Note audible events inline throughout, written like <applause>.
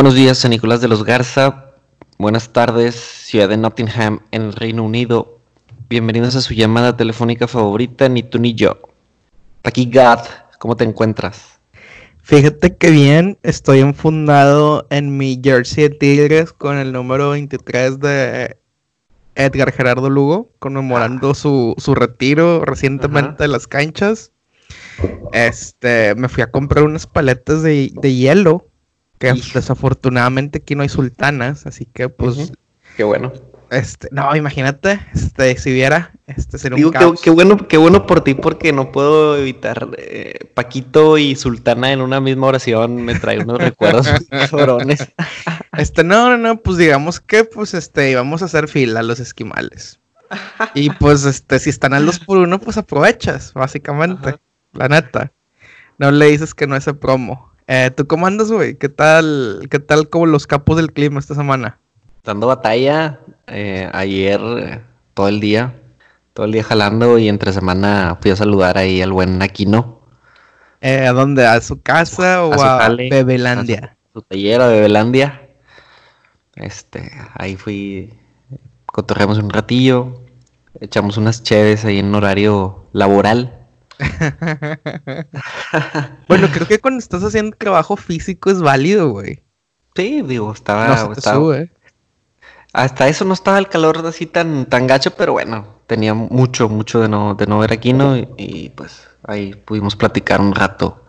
Buenos días, San Nicolás de los Garza. Buenas tardes, ciudad de Nottingham, en el Reino Unido. Bienvenidos a su llamada telefónica favorita, ni tú ni yo. Aquí Gad, ¿cómo te encuentras? Fíjate que bien, estoy enfundado en mi jersey de Tigres con el número 23 de Edgar Gerardo Lugo, conmemorando su, su retiro recientemente de las canchas. Este, me fui a comprar unas paletas de, de hielo, que desafortunadamente aquí no hay sultanas, así que pues... Qué bueno. Este, no, imagínate, este, si viera, este sería un caos. Qué, bueno, qué bueno por ti, porque no puedo evitar eh, Paquito y Sultana en una misma oración me trae unos <laughs> recuerdos cabrones. Este, no, no, no, pues digamos que, pues, este, íbamos a hacer fila a los esquimales. Y <laughs> pues, este, si están al dos por uno, pues aprovechas, básicamente. La neta. No le dices que no es el promo. Eh, ¿Tú cómo andas, güey? ¿Qué tal, qué tal como los capos del clima esta semana? Dando batalla, eh, ayer eh, todo el día, todo el día jalando y entre semana fui a saludar ahí al buen Aquino. Eh, ¿A dónde? ¿A su casa o a, Bebelandia? A su, taller, a Bebelandia. Este, ahí fui, cotorreamos un ratillo, echamos unas cheves ahí en horario laboral. <laughs> bueno, creo que cuando estás haciendo trabajo físico es válido, güey. Sí, digo, estaba, hasta eso no estaba el calor así tan, tan gacho, pero bueno, tenía mucho, mucho de no, de no ver aquí, ¿no? Y, pues ahí pudimos platicar un rato.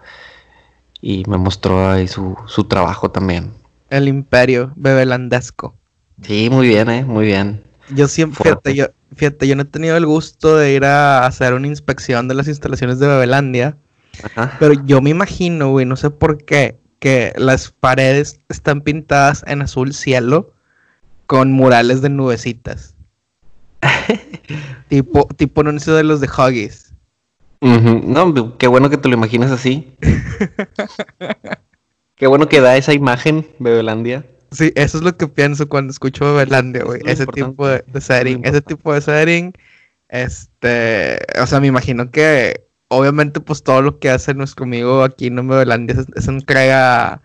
Y me mostró ahí su, su trabajo también. El imperio bebelandesco. Sí, muy bien, eh, muy bien. Yo siempre, fíjate yo, fíjate, yo no he tenido el gusto de ir a hacer una inspección de las instalaciones de Bebelandia. Ajá. Pero yo me imagino, güey, no sé por qué, que las paredes están pintadas en azul cielo con murales de nubecitas. <laughs> tipo, tipo anuncio de los de Huggies. No, qué bueno que te lo imaginas así. <laughs> qué bueno que da esa imagen, Bebelandia. Sí, eso es lo que pienso cuando escucho Bebelandia, güey. Ese tipo de, setting, ese tipo de setting. Este, o sea, me imagino que obviamente pues todo lo que hace nuestro amigo aquí en Bebelandia es, es entrega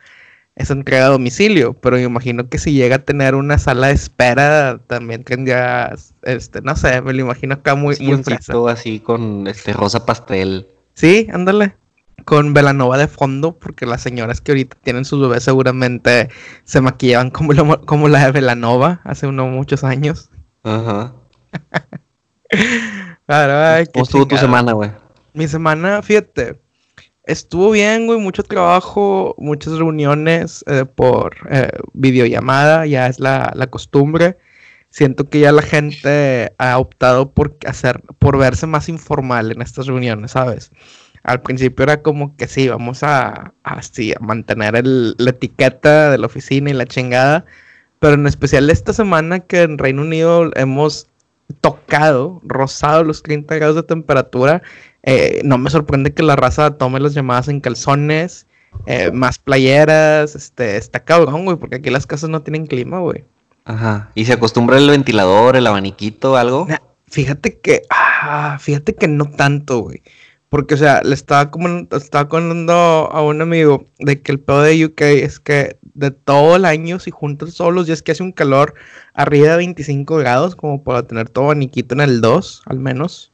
es entrega a domicilio, pero me imagino que si llega a tener una sala de espera, también tendría, este, no sé, me lo imagino acá muy, sí, muy así con este rosa pastel. Sí, ándale. Con Velanova de fondo, porque las señoras que ahorita tienen sus bebés seguramente se maquillaban como, como la de Velanova hace unos muchos años. Ajá. <laughs> claro, ¿Cómo estuvo tu semana, güey? Mi semana, fíjate, Estuvo bien, güey, mucho trabajo, muchas reuniones eh, por eh, videollamada, ya es la, costumbre. Siento que ya la gente ha optado por hacer, por verse más informal en estas reuniones, ¿sabes? Al principio era como que sí, vamos a, mantener la etiqueta de la oficina y la chingada, pero en especial esta semana que en Reino Unido hemos tocado, rozado los 30 grados de temperatura, eh, no me sorprende que la raza tome las llamadas en calzones, eh, más playeras, este, está cabrón, güey, porque aquí las casas no tienen clima, güey. Ajá. ¿Y se acostumbra el ventilador, el abaniquito, algo? fíjate que, ah, fíjate que no tanto, güey. Porque, o sea, le estaba como, estaba contando a un amigo de que el pedo de UK es que de todo el año, si juntas todos los días que hace un calor arriba de 25 grados, como para tener todo abaniquito en el 2, al menos,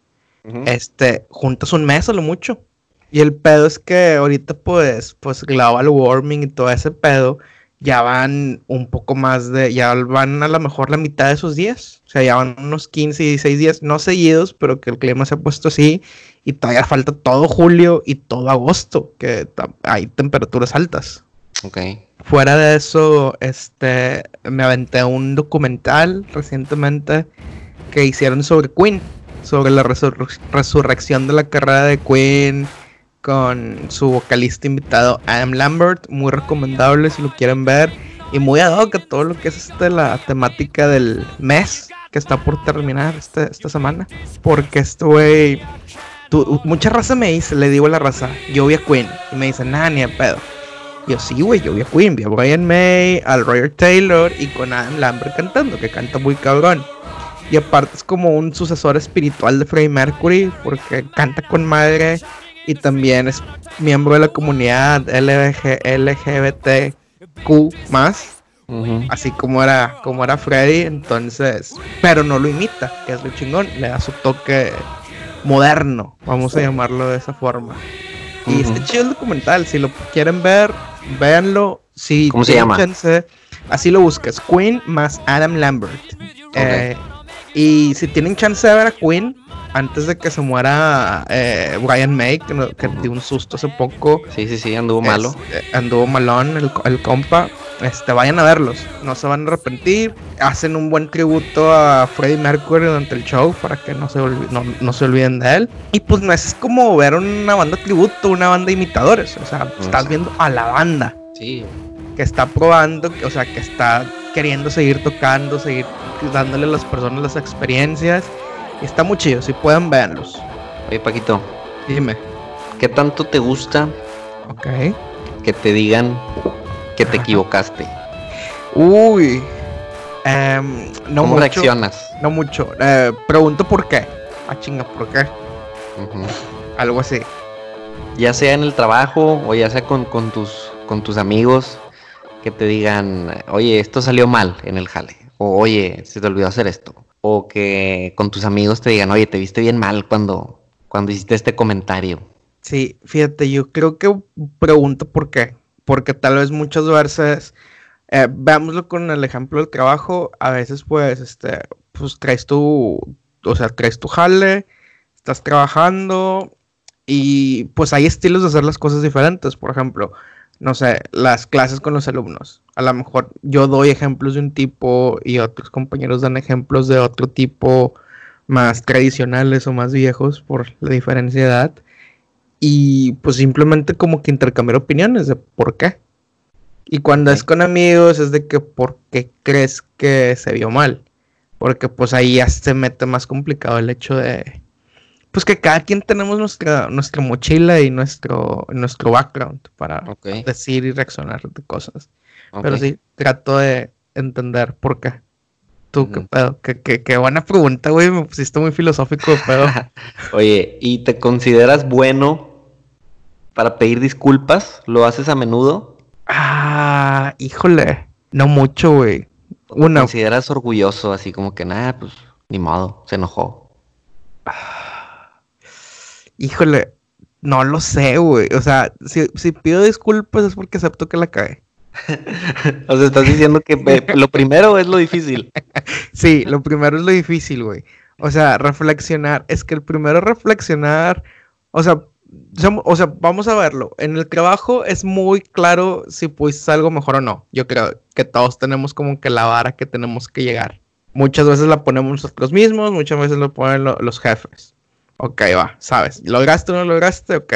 este, juntas un mes a lo mucho. Y el pedo es que ahorita, pues, pues, global warming y todo ese pedo, ya van un poco más de, ya van a lo mejor la mitad de esos días. O sea, ya van unos 15, 16 días, no seguidos, pero que el clima se ha puesto así. Y todavía falta todo julio y todo agosto, que hay temperaturas altas. Ok. Fuera de eso, este, me aventé un documental recientemente que hicieron sobre Queen sobre la resurrección de la carrera de Queen con su vocalista invitado Adam Lambert, muy recomendable si lo quieren ver y muy ad hoc todo lo que es este, la temática del mes que está por terminar este, esta semana, porque este güey, mucha raza me dice, le digo la raza, yo vi a Queen y me dice, nada, ni a pedo. Yo sí, güey, yo vi a Queen, vi a Brian May, al Roger Taylor y con Adam Lambert cantando, que canta muy cabrón. Y aparte es como un sucesor espiritual de Freddie Mercury porque canta con madre y también es miembro de la comunidad LGBT Q más. Así como era, como era Freddy, entonces, pero no lo imita, que es lo chingón, le da su toque moderno, vamos a llamarlo de esa forma. Y este chido el documental, si lo quieren ver, véanlo. Si ¿Cómo se llama? así lo buscas, Queen más Adam Lambert. Eh, y si tienen chance de ver a Queen, antes de que se muera eh, Brian May, que, dio un susto hace poco. Sí, sí, sí, anduvo malo. Este, anduvo malón el, el, compa. Este, vayan a verlos, no se van a arrepentir. Hacen un buen tributo a Freddie Mercury durante el show para que no se, no, se olviden de él. Y pues no es como ver una banda tributo, una banda de imitadores. O sea, estás viendo a la banda. Sí. Que está probando, o sea, que está queriendo seguir tocando, seguir dándole a las personas las experiencias Está muy chido, si pueden verlos. Oye, Paquito. Dime. ¿Qué tanto te gusta? Ok. Que te digan que te equivocaste. Uy. Em, no ¿Cómo reaccionas? No mucho. Eh, pregunto por qué. Ah, chinga, ¿por qué? Algo así. Ya sea en el trabajo o ya sea con, con, tus, con tus amigos, que te digan, oye, esto salió mal en el jale. O oye, se te olvidó hacer esto o que con tus amigos te digan, oye, te viste bien mal cuando, cuando hiciste este comentario. Sí, fíjate, yo creo que pregunto por qué. Porque tal vez muchas veces, eh, veámoslo con el ejemplo del trabajo, a veces pues, este, pues traes tu, o sea, traes tu jale, estás trabajando y pues hay estilos de hacer las cosas diferentes. Por ejemplo, no sé, las clases con los alumnos. A lo mejor yo doy ejemplos de un tipo y otros compañeros dan ejemplos de otro tipo más tradicionales o más viejos por la diferencia de edad. Y pues simplemente como que intercambiar opiniones de por qué. Y cuando es con amigos es de que por qué crees que se vio mal. Porque pues ahí ya se mete más complicado el hecho de, pues que cada quien tenemos nuestra, nuestra mochila y nuestro, nuestro background para decir y reaccionar de cosas. Pero sí, trato de entender por qué. Tú, qué pedo. Qué, buena pregunta, güey. Me pusiste muy filosófico, pedo. <laughs> Oye, ¿y te consideras bueno para pedir disculpas? ¿Lo haces a menudo? Ah, híjole. No mucho, güey. Una. ¿Te consideras orgulloso, así como que nada, pues ni modo, se enojó? Ah Híjole, no lo sé, güey. O sea, si, pido disculpas es porque acepto que la cae. <laughs> o sea, estás diciendo que lo primero es lo difícil. <laughs> sí, lo primero es lo difícil, güey. O sea, reflexionar. Es que el primero es reflexionar. O sea, o sea, vamos a verlo. En el trabajo es muy claro si pudiste algo mejor o no. Yo creo que todos tenemos como que la vara que tenemos que llegar. Muchas veces la ponemos nosotros mismos, muchas veces lo ponen los jefes. Ok, va, sabes. ¿Lograste o no lograste? Ok.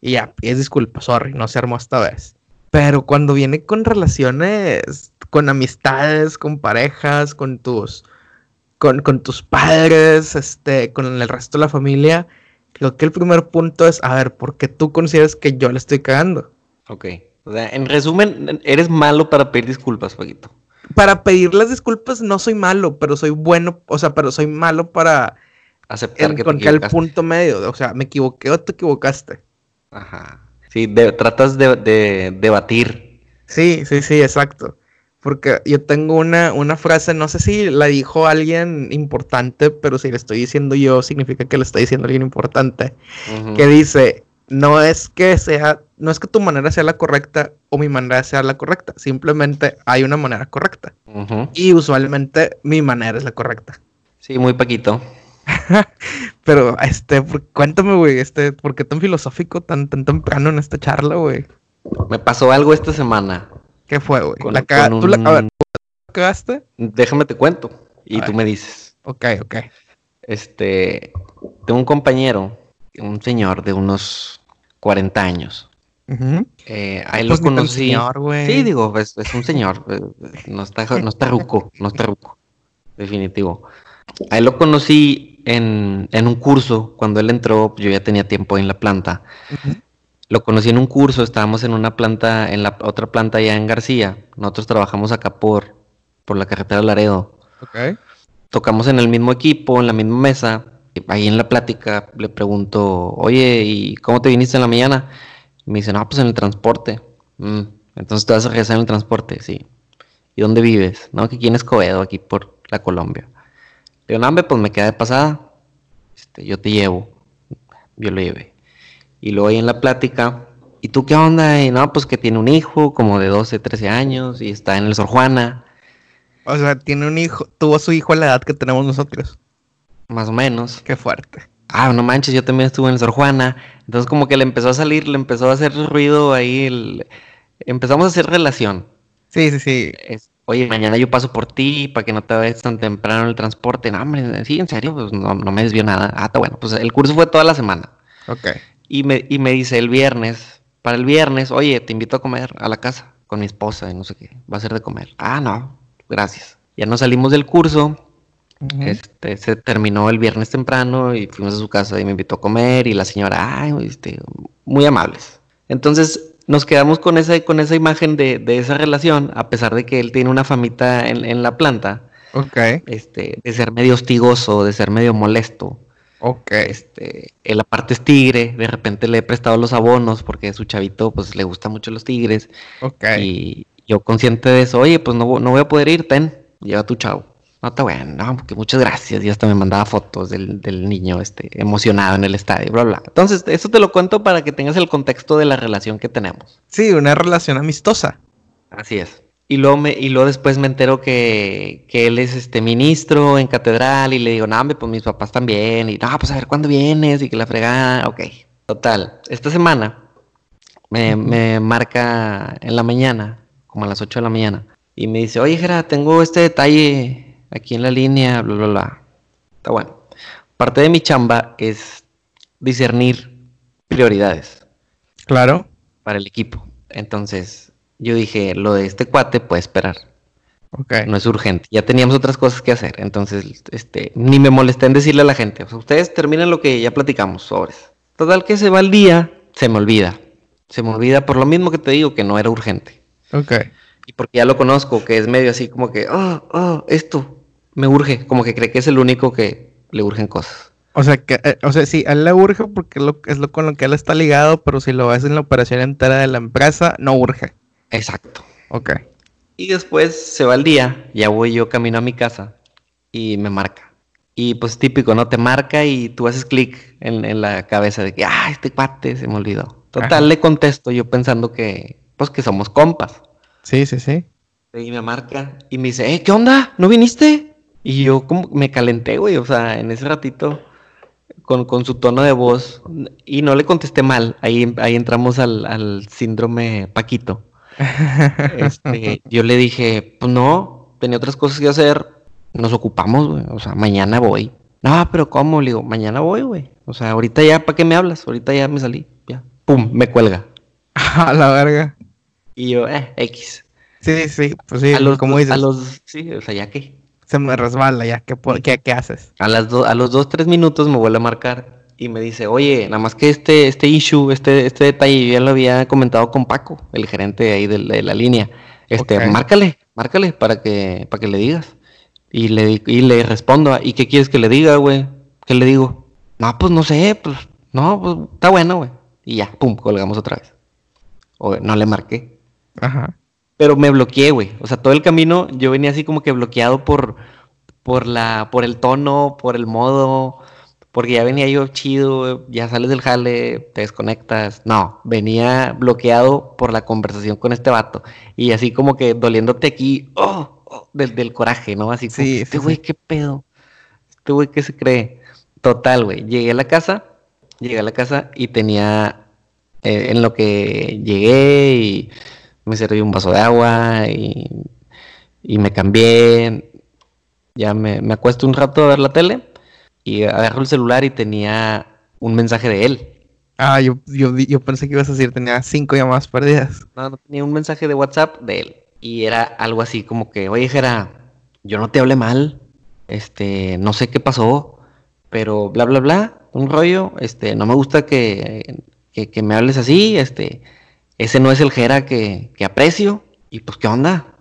Y ya, es disculpa, sorry, no se armó esta vez. Pero cuando viene con relaciones, con amistades, con parejas, con tus, con, con tus padres, este, con el resto de la familia, creo que el primer punto es, a ver, ¿por qué tú consideras que yo le estoy cagando? Ok. O sea, en resumen, eres malo para pedir disculpas, Paquito. Para pedir las disculpas no soy malo, pero soy bueno, o sea, pero soy malo para aceptar que te el punto medio, o sea, me equivoqué o te equivocaste. Ajá. Sí, tratas de, debatir. Sí, sí, sí, exacto. Porque yo tengo una, una frase, no sé si la dijo alguien importante, pero si le estoy diciendo yo, significa que le está diciendo alguien importante. Que dice, no es que sea, no es que tu manera sea la correcta o mi manera sea la correcta. Simplemente hay una manera correcta. Y usualmente mi manera es la correcta. Sí, muy poquito. <laughs> Pero, este, cuéntame, güey, este, ¿por qué tan filosófico tan, tan temprano en esta charla, güey? Me pasó algo esta semana. ¿Qué fue, güey? La ¿Tú la... A ver, cagaste? Déjame te cuento y tú me dices. Ok, ok. Este, tengo un compañero, un señor de unos 40 años. eh, ahí lo pues conocí. Señor, sí, digo, es, es un señor. <laughs> Eh, no está, no está ruco, no está ruco. Definitivo. Ahí lo conocí en, un curso, cuando él entró, yo ya tenía tiempo en la planta. Lo conocí en un curso, estábamos en una planta, en la otra planta allá en García. Nosotros trabajamos acá por, por la carretera Laredo. Tocamos en el mismo equipo, en la misma mesa. ahí en la plática le pregunto, oye, ¿y cómo te viniste en la mañana? me dice, no, pues en el transporte. Mm, Entonces te vas a regresar en el transporte, sí. ¿Y dónde vives? No, que aquí en Escobedo, aquí por la Colombia. Digo, no, pues me queda de pasada. Este, yo te llevo. Yo lo llevé. Y luego ahí en la plática, ¿y tú qué onda? Y no, pues que tiene un hijo como de 12, 13 años y está en el Sor Juana. O sea, tiene un hijo, tuvo su hijo a la edad que tenemos nosotros. Más o menos. Qué fuerte. Ah, no manches, yo también estuve en el Sor Juana. Entonces como que le empezó a salir, le empezó a hacer ruido ahí. El... Empezamos a hacer relación. Sí, sí, sí. Oye, mañana yo paso por ti para que no te vayas tan temprano el transporte. No, hombre, sí, en serio, pues no, me desvió nada. Ah, está bueno. Pues el curso fue toda la semana. Ok. Y me, y me dice el viernes, para el viernes, oye, te invito a comer a la casa con mi esposa y no sé qué. Va a ser de comer. Ah, no, gracias. Ya nos salimos del curso. Este, se terminó el viernes temprano y fuimos a su casa y me invitó a comer y la señora, ay, este, muy amables. Entonces nos quedamos con esa, con esa imagen de, de esa relación, a pesar de que él tiene una famita en, en la planta. Ok. Este, de ser medio hostigoso, de ser medio molesto. Ok. Este, él aparte es tigre, de repente le he prestado los abonos porque su chavito pues le gusta mucho los tigres. Ok. Y yo consciente de eso, oye, pues no, no voy a poder ir, ten, lleva tu chavo. No está bueno, no, porque muchas gracias. Y hasta me mandaba fotos del, del, niño este, emocionado en el estadio, bla, bla. Entonces, eso te lo cuento para que tengas el contexto de la relación que tenemos. Sí, una relación amistosa. Así es. Y luego, me, y luego después me entero que, que él es este ministro en catedral y le digo, no, pues mis papás también. Y no, pues a ver cuándo vienes y que la fregada. Ok. Total. Esta semana me, me marca en la mañana, como a las 8 de la mañana, y me dice, oye, Jera, tengo este detalle aquí en la línea, bla, bla, bla. Está bueno. Parte de mi chamba es discernir prioridades. Claro. Para el equipo. Entonces, yo dije, lo de este cuate puede esperar. Ok. No es urgente. Ya teníamos otras cosas que hacer. Entonces, este, ni me molesté en decirle a la gente. O sea, ustedes terminan lo que ya platicamos sobres. Total que se va el día, se me olvida. Se me olvida por lo mismo que te digo que no era urgente. Ok. Y porque ya lo conozco, que es medio así como que, oh, oh, esto, me urge, como que cree que es el único que le urgen cosas. O sea, que, eh, o sea, sí, a él le urge porque es lo, es lo con lo que él está ligado, pero si lo ves en la operación entera de la empresa, no urge. Exacto. Ok. Y después se va el día, ya voy yo camino a mi casa y me marca. Y pues típico, ¿no? Te marca y tú haces clic en, la cabeza de que, ah, este cuate se me olvidó. Total, le contesto yo pensando que, pues que somos compas. Sí, sí, sí. Y me marca y me dice, eh, ¿qué onda? ¿No viniste? Y yo como me calenté, güey, o sea, en ese ratito, con, con su tono de voz, y no le contesté mal, ahí, ahí entramos al, al síndrome Paquito. <laughs> Este, yo le dije, pues no, tenía otras cosas que hacer, nos ocupamos, güey, o sea, mañana voy. No, pero ¿cómo? Le digo, mañana voy, güey. O sea, ahorita ya, ¿para qué me hablas? Ahorita ya me salí, ya. Pum, me cuelga. <laughs> A la verga. Y yo, eh, X. Sí, sí, pues sí, a los, como dices. A los, sí, o sea, ya que se me resbala ya. ¿Qué, qué, qué haces? A, las a los dos, tres minutos me vuelve a marcar y me dice, oye, nada más que este, este issue, este, este detalle, ya lo había comentado con Paco, el gerente ahí de, la línea. Este, márcale, márcale para que, para que le digas. Y le, y le respondo, ¿y qué quieres que le diga, güey? ¿Qué le digo? No, pues no sé, pues, no, pues está bueno, güey. Y ya, pum, colgamos otra vez. O no le marqué. Ajá. Pero me bloqueé, güey. O sea, todo el camino yo venía así como que bloqueado por, por, la, por el tono, por el modo, porque ya venía yo chido, ya sales del jale, te desconectas. No, venía bloqueado por la conversación con este vato. Y así como que doliéndote aquí, oh, oh del, coraje, ¿no? Así como, este güey, qué pedo. Este güey, ¿qué se cree? Total, güey. Llegué a la casa, llegué a la casa y tenía, eh, en lo que llegué y me serví un vaso de agua y, me cambié. Ya me, acuesto un rato a ver la tele y agarro el celular y tenía un mensaje de él. Ah, yo, yo, yo pensé que ibas a decir tenía cinco llamadas perdidas. No, no, tenía un mensaje de WhatsApp de él. Y era algo así como que, oye, Jera, yo no te hablé mal, este, no sé qué pasó, pero bla, bla, bla, un rollo, este, no me gusta que, que, que me hables así, este, ese no es el Jera que, aprecio. Y pues, ¿qué onda?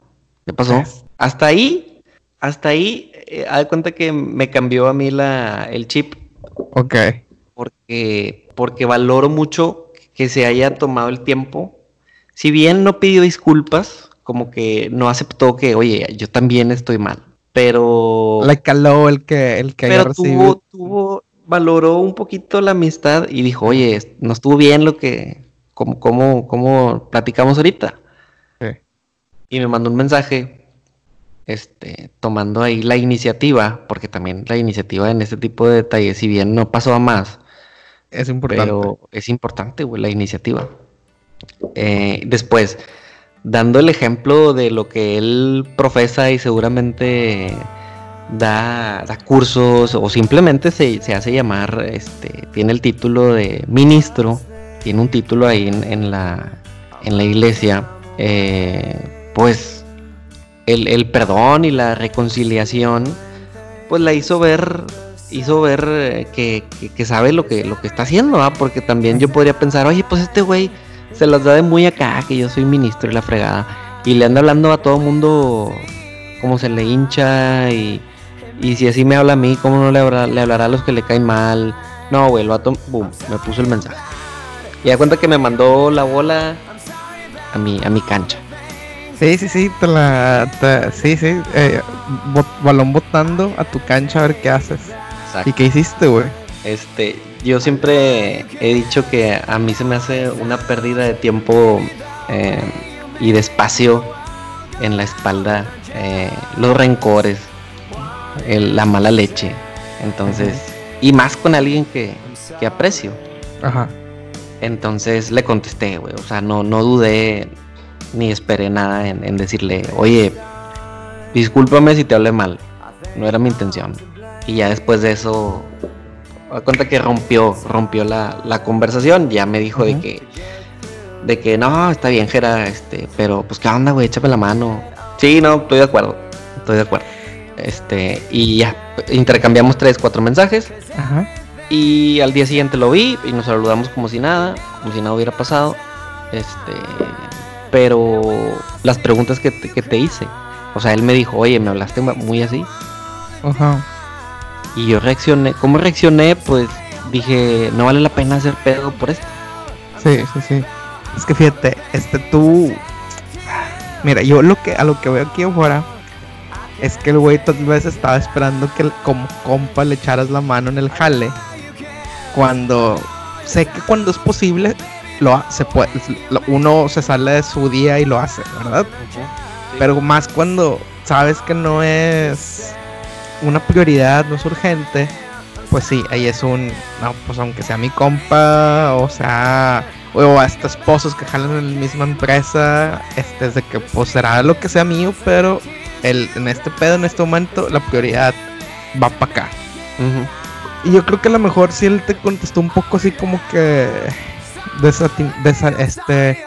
¿Qué pasó? Hasta ahí, hasta ahí, eh, de cuenta que me cambió a mí la, el chip. Ok. Porque, porque valoro mucho que se haya tomado el tiempo. si bien no pidió disculpas, como que no aceptó que, oye, yo también estoy mal. Pero. Le caló el que, el que pero tuvo, tuvo, valoró un poquito la amistad y dijo, oye, no estuvo bien lo que. Como, como, como platicamos ahorita. Sí. Y me mandó un mensaje. Este, tomando ahí la iniciativa, porque también la iniciativa en este tipo de detalles, si bien no pasó a más, es importante. Pero es importante, güey, la iniciativa. Eh, después, dando el ejemplo de lo que él profesa y seguramente da, cursos o simplemente se, hace llamar, este, tiene el título de ministro, tiene un título ahí en, la, en la iglesia, eh, pues el, perdón y la reconciliación, pues la hizo ver hizo ver eh, que, sabe lo que, lo que está haciendo, porque también yo podría pensar, oye, pues este güey se las da de muy acá, que yo soy ministro y la fregada. Y le anda hablando a todo mundo como se le hincha y, y si así me habla a mí, ¿cómo no le, hablará a los que le caen mal? No, güey, el vato, boom, me puso el mensaje. Y da cuenta que me mandó la bola a mi, a mi cancha. Sí, sí, sí, te la, sí, sí, eh, balón botando a tu cancha a ver qué haces. ¿Y qué hiciste, güey? Este, yo siempre he dicho que a mí se me hace una pérdida de tiempo eh, y de espacio en la espalda eh, los rencores, la mala leche. Entonces, y más con alguien que, aprecio. Ajá. Entonces le contesté, güey. O sea, no, no dudé ni esperé nada en, en decirle, oye, discúlpame si te hablé mal. No era mi intención. Y ya después de eso a cuenta que rompió, rompió la, conversación, ya me dijo de que, de que no, está bien, Jera, este, pero pues qué onda, güey, échame la mano. Sí, no, estoy de acuerdo, estoy de acuerdo. Este, y ya, intercambiamos tres, cuatro mensajes. Ajá. Y al día siguiente lo vi y nos saludamos como si nada, como si nada hubiera pasado. Este, pero las preguntas que te, que te hice, o sea, él me dijo, oye, me hablaste muy así. Ajá. Y yo reaccioné, ¿cómo reaccioné? Pues dije, no vale la pena hacer pedo por esto. Sí, sí, sí. Es que fíjate, este tú. Mira, yo lo que a lo que veo aquí afuera es que el güey tal vez estaba esperando que como compa le echaras la mano en el jale. Cuando sé que cuando es posible lo se puede uno se sale de su día y lo hace, ¿verdad? Pero más cuando sabes que no es una prioridad, no es urgente, pues sí, ahí es un, no, pues aunque sea mi compa, o sea, o hasta esposos que jalan en la misma empresa, este es de que pues será lo que sea mío, pero el, en este pedo, en este momento, la prioridad va para acá. Y yo creo que a lo mejor si él te contestó un poco así como que de, este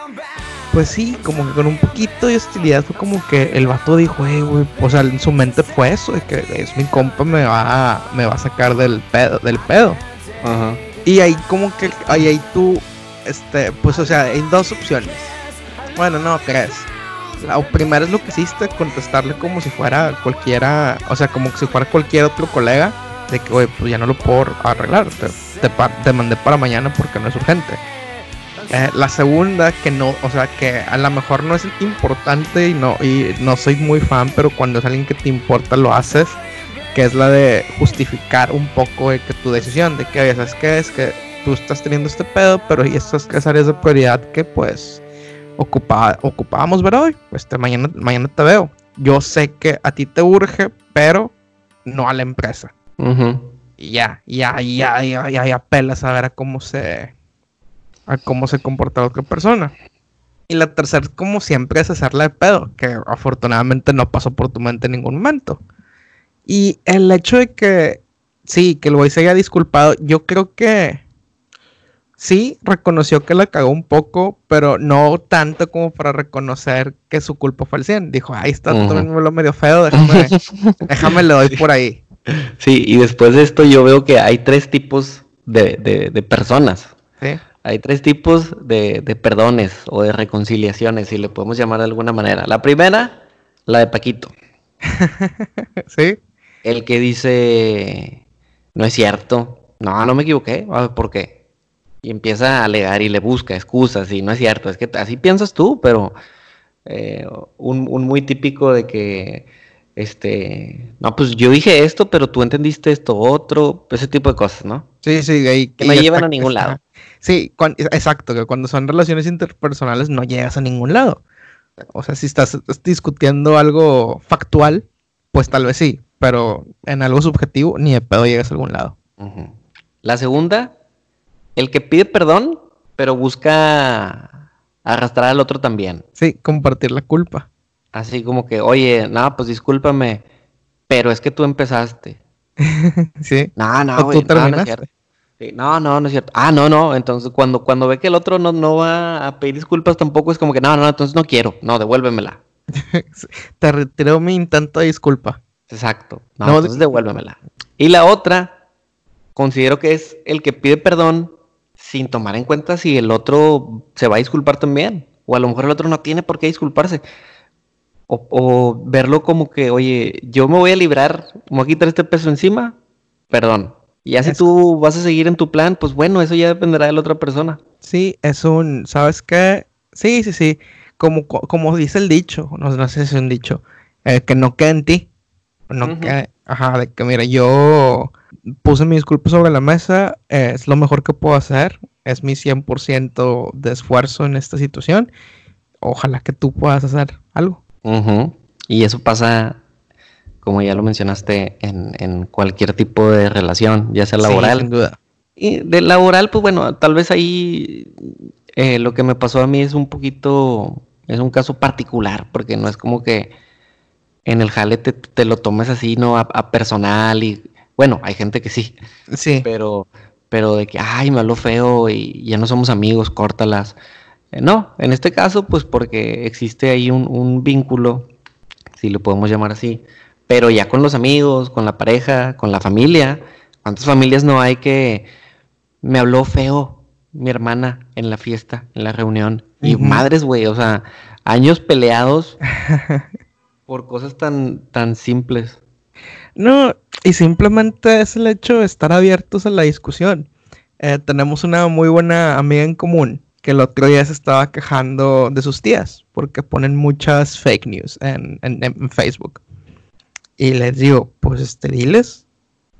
pues sí, como que con un poquito de hostilidad fue como que el vato dijo, eh, güey, o sea, en su mente fue eso, de que es mi compa me va me va a sacar del pedo, del pedo. Ajá. Y ahí como que, ahí, ahí tú, este, pues o sea, hay dos opciones. Bueno, no, crees. La primera es lo que hiciste, contestarle como si fuera cualquiera, o sea, como si fuera cualquier otro colega, de que, güey, pues ya no lo puedo arreglar, te, te mandé para mañana porque no es urgente. Eh, la segunda, que no, o sea, que a lo mejor no es importante y no, y no soy muy fan, pero cuando es alguien que te importa lo haces, que es la de justificar un poco de que tu decisión, de que, ¿sabes qué? Es que tú estás teniendo este pedo, pero estas que áreas de prioridad que pues ocupábamos ver hoy, pues mañana, mañana te veo. Yo sé que a ti te urge, pero no a la empresa. Y ya, ya, ya, ya, ya, ya apelas a ver a cómo se a cómo se comporta otra persona. Y la tercera, como siempre, es hacerla de pedo, que afortunadamente no pasó por tu mente en ningún momento. Y el hecho de que, sí, que el güey se haya disculpado, yo creo que sí reconoció que la cagó un poco, pero no tanto como para reconocer que su culpa fue el 100. Dijo, ahí está, uh lo medio feo, déjame, <laughs> déjame le doy por ahí. Sí, y después de esto yo veo que hay tres tipos de, de, de personas. ¿Sí? Hay tres tipos de, perdones o de reconciliaciones, si le podemos llamar de alguna manera. La primera, la de Paquito. <laughs> ¿Sí? El que dice, no es cierto. No, no me equivoqué. ¿Por qué? y empieza a alegar y le busca excusas y no es cierto, es que así piensas tú, pero eh, un, un, muy típico de que, este, no, pues yo dije esto, pero tú entendiste esto otro, ese tipo de cosas, ¿no? Sí, sí, ahí, que no llevan a ningún lado. Sí, exacto, que cuando son relaciones interpersonales no llegas a ningún lado. O sea, si estás discutiendo algo factual, pues tal vez sí, pero en algo subjetivo ni de pedo llegas a algún lado. La segunda, el que pide perdón, pero busca arrastrar al otro también. Sí, compartir la culpa. Así como que, oye, no, pues discúlpame, pero es que tú empezaste. <laughs> sí. No, no, güey, tú terminaste. No, no, no, es cierto. Ah, no, no. Entonces, cuando, cuando ve que el otro no, no va a pedir disculpas tampoco, es como que, no, no, entonces no quiero. No, devuélvemela. <laughs> Te retiro mi intento de disculpa. Exacto. No, entonces devuélvemela. Y la otra, considero que es el que pide perdón sin tomar en cuenta si el otro se va a disculpar también. O a lo mejor el otro no tiene por qué disculparse. O, o verlo como que, oye, yo me voy a librar, me voy a quitar este peso encima, perdón y ya si tú vas a seguir en tu plan, pues bueno, eso ya dependerá de la otra persona. Sí, es un, ¿sabes qué? Sí, sí, sí. Como, como dice el dicho, no, sé si es un dicho, eh, que no quede en ti. No ajá, de que mira, yo puse mi disculpa sobre la mesa, es lo mejor que puedo hacer, es mi 100% de esfuerzo en esta situación. Ojalá que tú puedas hacer algo. Y eso pasa como ya lo mencionaste, en, cualquier tipo de relación, ya sea laboral. sin duda. Y de laboral, pues bueno, tal vez ahí eh, lo que me pasó a mí es un poquito, es un caso particular, porque no es como que en el jale te, lo tomes así, ¿no? A, personal y, bueno, hay gente que sí. Sí. Pero, pero de que, ay, me habló feo y ya no somos amigos, córtalas. Eh, no, en este caso, pues porque existe ahí un, un vínculo, si lo podemos llamar así, pero ya con los amigos, con la pareja, con la familia, ¿cuántas familias no hay que me habló feo mi hermana en la fiesta, en la reunión? Y madres, güey, o sea, años peleados <laughs> por cosas tan, tan simples. No, y simplemente es el hecho de estar abiertos a la discusión. Eh, tenemos una muy buena amiga en común que el otro día se estaba quejando de sus tías porque ponen muchas fake news en Facebook. Y les digo, pues esteriles.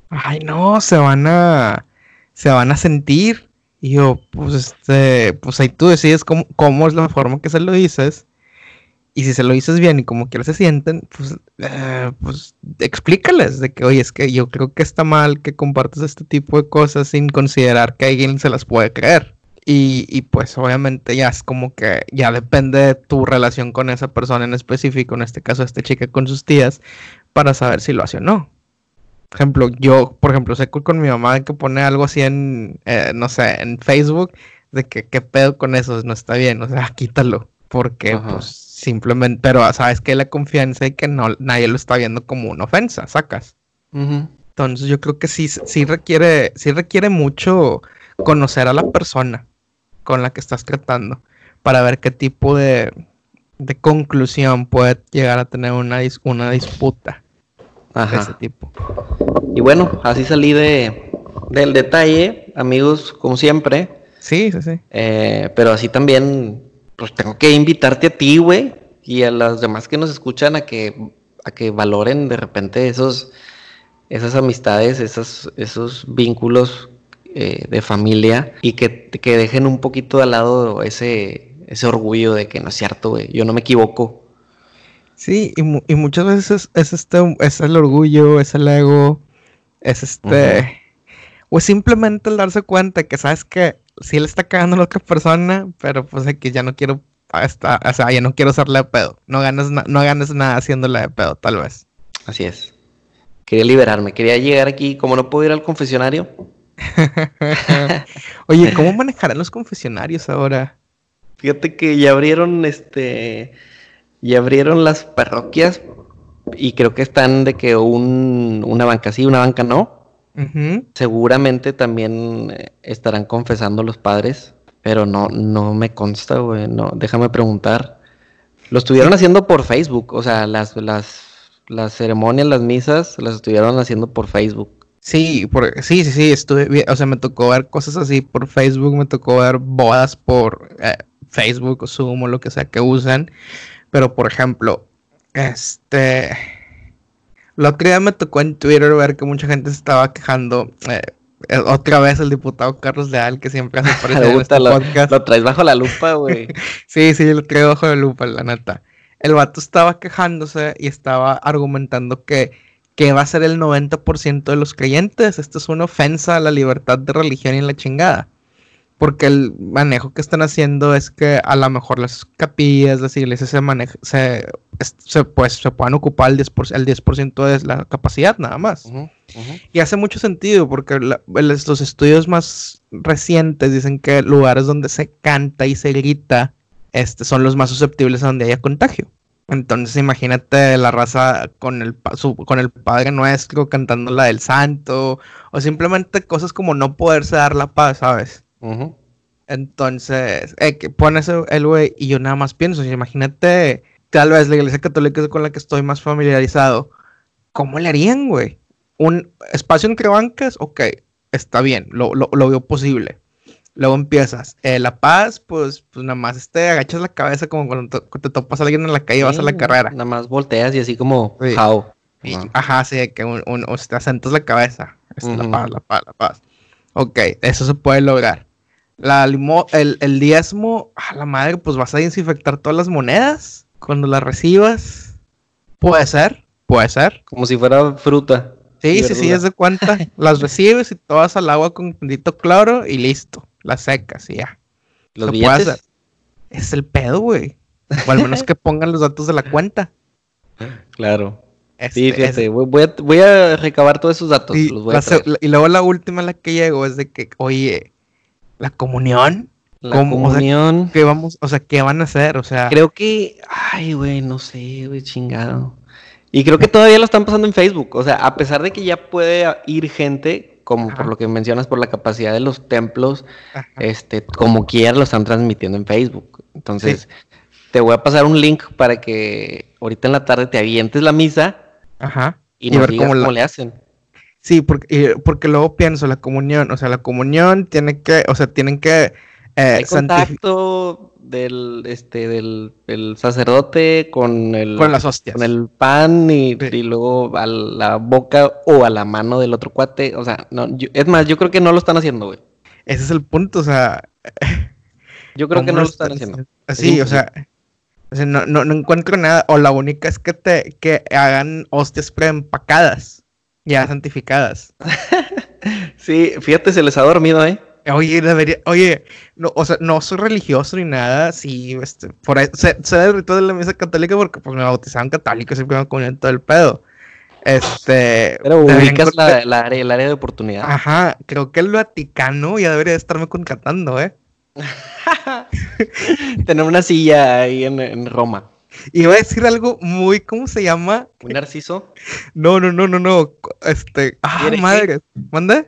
Ay, no, se van a. Se van a sentir. Y yo, pues este. Pues ahí tú decides cómo, cómo es la forma que se lo dices. Y si se lo dices bien y como quieras se sienten, pues, eh, pues explícales de que, oye, es que yo creo que está mal que compartas este tipo de cosas sin considerar que alguien se las puede creer. Y, y, pues obviamente ya es como que ya depende de tu relación con esa persona en específico, en este caso esta chica con sus tías, para saber si lo hace o no. Por ejemplo, yo, por ejemplo, sé con mi mamá que pone algo así en, eh, no sé, en Facebook, de que qué pedo con eso, no está bien, o sea, <laughs> quítalo. Porque, pues, simplemente, pero sabes que la confianza y que no, nadie lo está viendo como una ofensa, sacas. Entonces yo creo que sí, sí requiere, sí requiere mucho conocer a la persona con la que estás tratando para ver qué tipo de, de conclusión puede llegar a tener una, una disputa. Ajá. ese tipo. Y bueno, así salí de, del detalle, amigos, como siempre. Sí, sí, sí. Eh, pero así también, pues tengo que invitarte a ti, güey, y a las demás que nos escuchan a que, a que valoren de repente esos, esas amistades, esos vínculos eh, de familia y que, que dejen un poquito de lado ese, ese orgullo de que no es cierto, güey, yo no me equivoco Sí, y, muchas veces es, este, es el orgullo, es el ego, es este... O simplemente el darse cuenta que sabes que sí le está cagando a la otra persona, pero pues que ya no quiero, hasta, o sea, ya no quiero hacerle de pedo. No ganas, no ganes nada haciéndole de pedo, tal vez. Así es. Quería liberarme, quería llegar aquí, como no puedo ir al confesionario. <laughs> Oye, ¿cómo manejarán los confesionarios ahora? Fíjate que ya abrieron este y abrieron las parroquias y creo que están de que un, una banca sí, una banca no. Seguramente también eh, estarán confesando los padres, pero no, no me consta, güey, no, déjame preguntar. Lo estuvieron haciendo por Facebook, o sea, las, las, las ceremonias, las misas, las estuvieron haciendo por Facebook. Sí, por, sí, sí, sí, estuve, o sea, me tocó ver cosas así por Facebook, me tocó ver bodas por eh, Facebook o Zoom o lo que sea que usan, pero por ejemplo, este, la otra día me tocó en Twitter ver que mucha gente se estaba quejando, eh, eh, otra vez el diputado Carlos Leal, que siempre hace <laughs> aparecer en este lo, podcast. Lo traes bajo la lupa, <laughs> güey. sí, sí, lo traigo bajo la lupa, la neta. El vato estaba quejándose y estaba argumentando que que va a ser el 90% de los creyentes. Esto es una ofensa a la libertad de religión y la chingada. Porque el manejo que están haciendo es que a lo mejor las capillas, las iglesias se, se, se, pues, se puedan ocupar el 10%, de la capacidad nada más. Y hace mucho sentido porque los estudios más recientes dicen que lugares donde se canta y se grita este, son los más susceptibles a donde haya contagio. Entonces imagínate la raza con el, con el Padre Nuestro cantando la del Santo, o simplemente cosas como no poderse dar la paz, ¿sabes? Entonces, eh, que pones el güey y yo nada más pienso, imagínate, tal vez la iglesia católica con la que estoy más familiarizado, ¿cómo le harían, güey? Un espacio entre bancas, ok, está bien, lo, lo, lo veo posible. Luego empiezas. Eh, la paz, pues, pues nada más este, agachas la cabeza como cuando te, topas a alguien en la calle y vas a la carrera. Nada más volteas y así como Ajá, sí, que un, o te asentas la cabeza. Es La paz, la paz, la paz. Ok, eso se puede lograr. La el, el diezmo, a la madre, pues vas a desinfectar todas las monedas cuando las recibas. Puede ser, puede ser. Como si fuera fruta. Sí, sí, sí, es de cuenta. <laughs> las recibes y todas al agua con un cloro y listo las secas y ya. ¿Los billetes? Es el pedo, güey. O al menos que <laughs> pongan los datos de la cuenta. Claro. sí, fíjate, voy, a, recabar todos esos datos. Y, luego la última a la que llego es de que, oye, la comunión. La comunión. ¿qué vamos, o sea, ¿qué van a hacer? O sea. Creo que, ay, güey, no sé, güey, chingado. Y creo que todavía lo están pasando en Facebook. O sea, a pesar de que ya puede ir gente, como por lo que mencionas, por la capacidad de los templos, este, como quiera lo están transmitiendo en Facebook. Entonces, te voy a pasar un link para que ahorita en la tarde te avientes la misa Ajá. y, nos ver cómo, le hacen. Sí, porque, porque luego pienso la comunión, o sea, la comunión tiene que, o sea, tienen que eh, contacto del este del, sacerdote con el con las hostias. con el pan y, luego a la boca o a la mano del otro cuate. O sea no es más yo creo que no lo están haciendo güey. Ese es el punto o sea <laughs> yo creo que no lo están haciendo. así o sea, no, no, encuentro nada o la única es que te que hagan hostias preempacadas ya santificadas. <laughs> Sí fíjate se les ha dormido eh Oye, debería, oye, no, o sea, no soy religioso ni nada, sí, este, por ahí, sé del rito de la misa católica porque pues me bautizaron católico, siempre me con todo el pedo. Este. Pero ubicas la, el área de oportunidad. Ajá, creo que el Vaticano ya debería estarme contratando, ¿eh? <laughs> Tener una silla ahí en, en Roma. Iba a decir algo muy, ¿cómo se llama? ¿Un narciso? No, no, no, no, no. Este. Ah, madre. ¿Manda?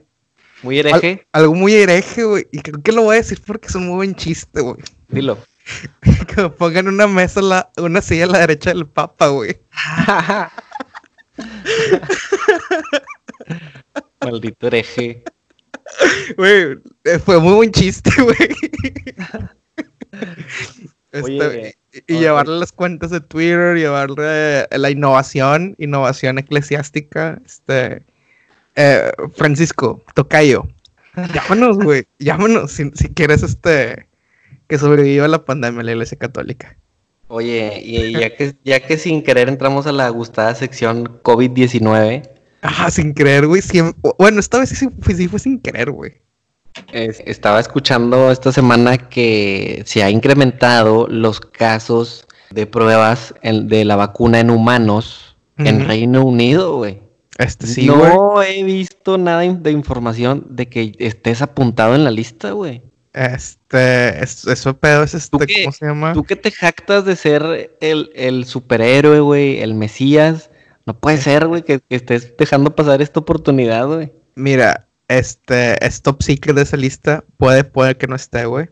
Muy hereje. algo muy hereje, güey. Y creo que lo voy a decir porque es un muy buen chiste, güey. Dilo. <laughs> que pongan una mesa, la, una silla a la derecha del Papa, güey. <laughs> Maldito hereje. Güey, eh, fue muy buen chiste, <laughs> güey. Este, y, llevarle las cuentas de Twitter, llevarle la innovación, innovación eclesiástica, este eh, Francisco, Tocayo, llámanos, güey, llámanos si, quieres este que sobreviva la pandemia la Iglesia Católica. Oye, y ya que, ya que sin querer entramos a la gustada sección COVID-19. Ah, sin querer, güey. Bueno, esta vez sí, fue sin querer, güey. estaba escuchando esta semana que se ha incrementado los casos de pruebas de la vacuna en humanos en Reino Unido, güey. Este sí, No he visto nada de información de que estés apuntado en la lista, güey. Este, eso pedo es este, ¿cómo se llama? Tú que te jactas de ser el, superhéroe, güey, el mesías. No puede ser, güey, que, estés dejando pasar esta oportunidad, güey. Mira, este, es top secret de esa lista. Puede, puede que no esté, güey.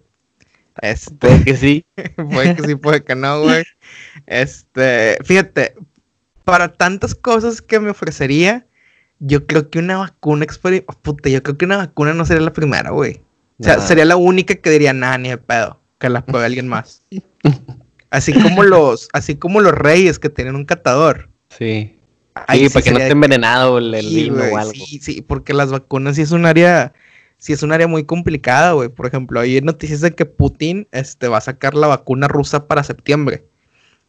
Este, puede que sí. <laughs> puede que sí, puede que no, güey. <laughs> Este, fíjate, para tantas cosas que me ofrecería, Yo creo que una vacuna Puta, yo creo que una vacuna no sería la primera, güey. O sea, sería la única que diría, nada, ni de pedo. Que la pruebe alguien más. Así como los, así como los reyes que tienen un catador. Sí. sí, para que no esté envenenado el, vino o algo. Sí, sí, porque las vacunas sí es un área, sí es un área muy complicada, güey. Por ejemplo, hay noticias de que Putin este, va a sacar la vacuna rusa para septiembre.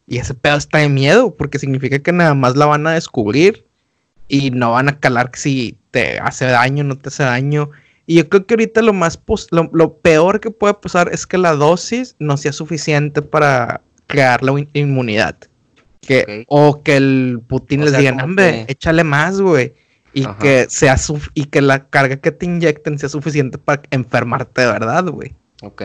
Y ese pedo está de miedo, porque significa que nada más la van a descubrir y no van a calar si te hace daño, no te hace daño. Y yo creo que ahorita lo más lo, peor que puede pasar es que la dosis no sea suficiente para crear la inmunidad. Que, O que el Putin les diga, hombre, échale más, güey. Y que sea y que la carga que te inyecten sea suficiente para enfermarte de verdad, güey. Ok.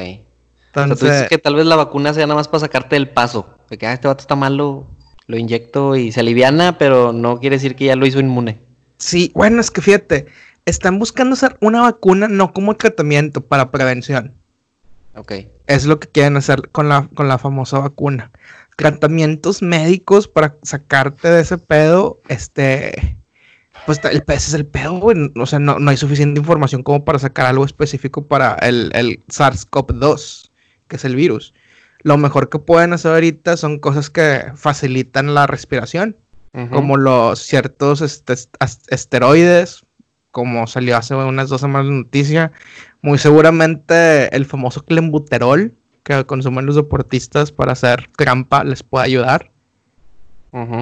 Entonces, tú dices que tal vez la vacuna sea nada más para sacarte del paso. De que ah, este vato está malo, lo inyecto y se aliviana, pero no quiere decir que ya lo hizo inmune. Sí, bueno, es que fíjate, están buscando hacer una vacuna no como tratamiento para prevención. Ok. Es lo que quieren hacer con la, con la famosa vacuna. Tratamientos médicos para sacarte de ese pedo, este, pues el ese es el pedo, güey. O sea, no, hay suficiente información como para sacar algo específico para el, el SARS-CoV-2, que es el virus. Lo mejor que pueden hacer ahorita son cosas que facilitan la respiración, como los ciertos este, esteroides, como salió hace unas dos semanas la noticia, muy seguramente el famoso clenbuterol que consumen los deportistas para hacer trampa les puede ayudar.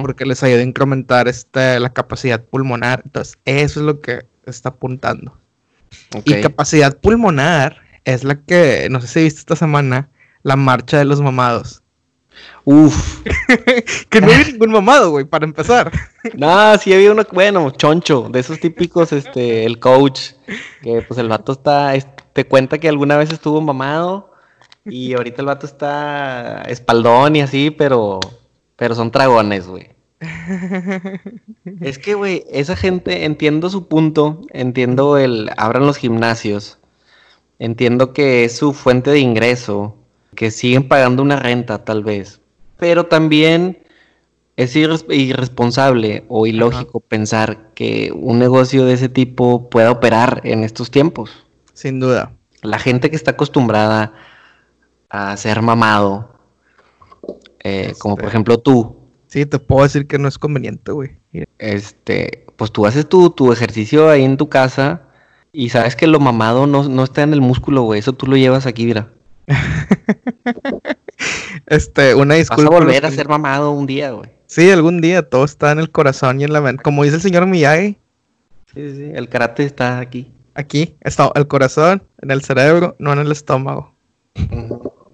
Porque les ayuda a incrementar este, la capacidad pulmonar. Entonces, eso es lo que está apuntando. Y capacidad pulmonar es la que, no sé si viste esta semana, la marcha de los mamados. Uf. <laughs> que no hay ningún mamado, güey, para empezar. <laughs> no, sí había uno, bueno, choncho, de esos típicos, este, el coach, que pues el vato está, te cuenta que alguna vez estuvo mamado y ahorita el vato está espaldón y así, pero, pero son dragones, güey. <laughs> es que, güey, esa gente, entiendo su punto, entiendo el, abran los gimnasios, entiendo que es su fuente de ingreso, que siguen pagando una renta tal vez, pero también es irresponsable o ilógico pensar que un negocio de ese tipo pueda operar en estos tiempos. Sin duda. La gente que está acostumbrada a ser mamado, eh, como por este. ejemplo tú. Sí, te puedo decir que no es conveniente, güey. Este, pues tú haces tu, tu ejercicio ahí en tu casa y sabes que lo mamado no, no está en el músculo, güey. Eso tú lo llevas aquí, mira. <laughs> este, una disculpa. Vas a volver a ser mamado un día, güey. Sí, algún día. Todo está en el corazón y en la mente. Como dice el señor Miyagi. Sí, sí, el karate está aquí. Aquí está el corazón, en el cerebro, no en el estómago.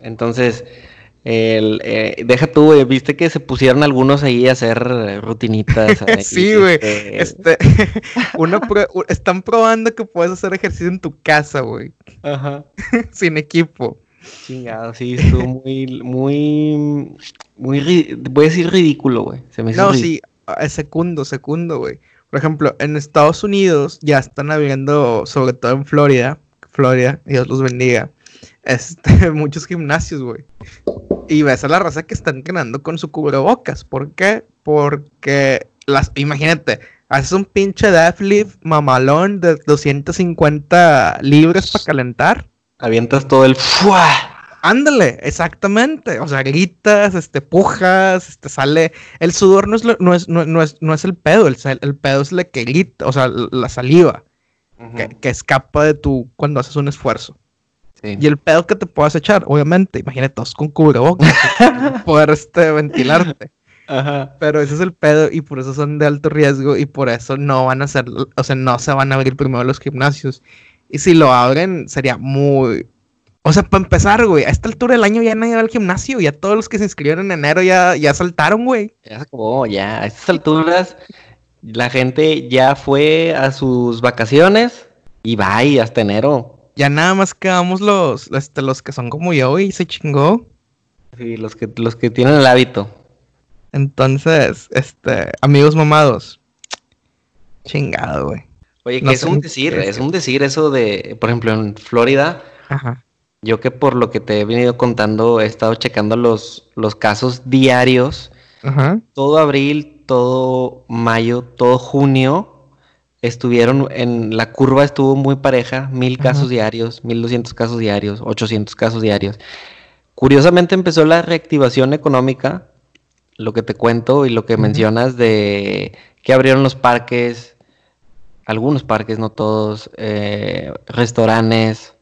Entonces, el, eh, deja tú, güey, viste que se pusieron algunos ahí a hacer rutinitas. <laughs> sí, güey. Este, <laughs> están probando que puedes hacer ejercicio en tu casa, güey. Ajá. <laughs> Sin equipo. Chingado, sí, estuvo muy, muy, muy, voy a decir ridículo, güey. no, sí, es segundo, segundo, güey. Por ejemplo, en Estados Unidos ya están habiendo, sobre todo en Florida, Florida, Dios los bendiga, este, <laughs> muchos gimnasios, güey. Y ves a la raza que están ganando con su cubrebocas. ¿Por qué? Porque las, imagínate, haces un pinche deadlift mamalón de 250 libras para calentar Avientas todo el ¡fua! Ándale, exactamente. O sea, gritas, este, pujas, este, sale. El sudor no es, no es, no, es, no es el pedo, el, el, pedo es el que grita, o sea, la saliva que, escapa de tu cuando haces un esfuerzo. Y el pedo que te puedas echar, obviamente, imagínate todos con cubrebocas, <laughs> <laughs> poder este, ventilarte. Ajá. Pero ese es el pedo y por eso son de alto riesgo y por eso no van a ser, o sea, no se van a abrir primero los gimnasios. Y si lo abren, sería muy. O sea, para empezar, güey, a esta altura del año ya nadie va al gimnasio. Ya todos los que se inscribieron en enero ya, ya saltaron, güey. Ya se acabó, ya. A estas alturas, la gente ya fue a sus vacaciones y va y hasta enero. Ya nada más quedamos los, este, los que son como yo y se chingó. Sí, los que, los que tienen el hábito. Entonces, este, amigos mamados. Chingado, güey. Oye, que es un decir, es un decir eso de, por ejemplo, en Florida. Yo que por lo que te he venido contando, he estado checando los, los casos diarios. Todo abril, todo mayo, todo junio estuvieron en la curva estuvo muy pareja, mil casos diarios, mil doscientos casos diarios, ochocientos casos diarios. Curiosamente empezó la reactivación económica, lo que te cuento y lo que mencionas de que abrieron los parques, algunos parques, no todos, eh, restaurantes,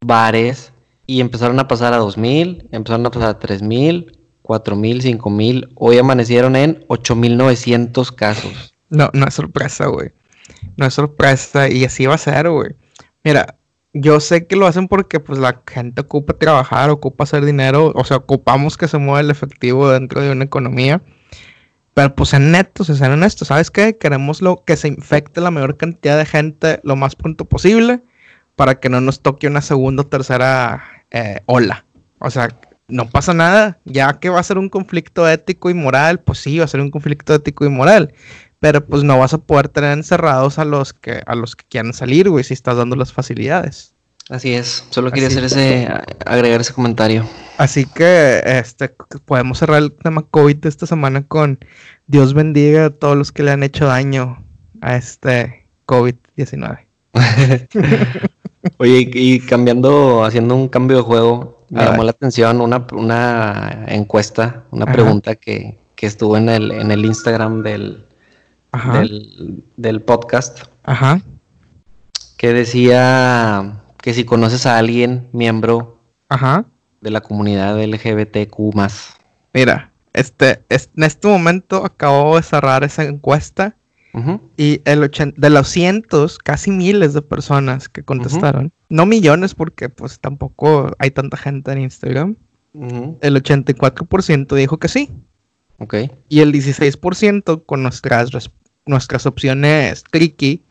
bares, y empezaron a pasar a dos mil, empezaron a pasar a tres mil, cuatro mil, cinco mil, hoy amanecieron en ocho mil novecientos casos. No, no es sorpresa, güey. No es sorpresa y así va a ser, güey. Mira, yo sé que lo hacen porque pues la gente ocupa trabajar, ocupa hacer dinero, o sea, ocupamos que se mueva el efectivo dentro de una economía. Pero pues en netos, sean honestos, ¿sabes qué? Queremos lo, que se infecte la mayor cantidad de gente lo más pronto posible para que no nos toque una segunda o tercera eh, ola. O sea, no pasa nada, ya que va a ser un conflicto ético y moral, pues sí, va a ser un conflicto ético y moral pero pues no vas a poder tener encerrados a los que a los que quieran salir, güey, si estás dando las facilidades. Así es, solo quería hacer ese agregar ese comentario. Así que este podemos cerrar el tema COVID de esta semana con Dios bendiga a todos los que le han hecho daño a este COVID-19. <laughs> Oye, y cambiando, haciendo un cambio de juego, me llamó la atención una, una encuesta, una pregunta que, que estuvo en el, en el Instagram del, del, podcast. Ajá. Que decía que si conoces a alguien, miembro Ajá. de la comunidad LGBTQ. Mira, este, en este momento acabo de cerrar esa encuesta. Y el de los cientos, casi miles de personas que contestaron, no millones porque pues tampoco hay tanta gente en Instagram, el 84% dijo que sí. Y el 16% con nuestras nuestras opciones tricky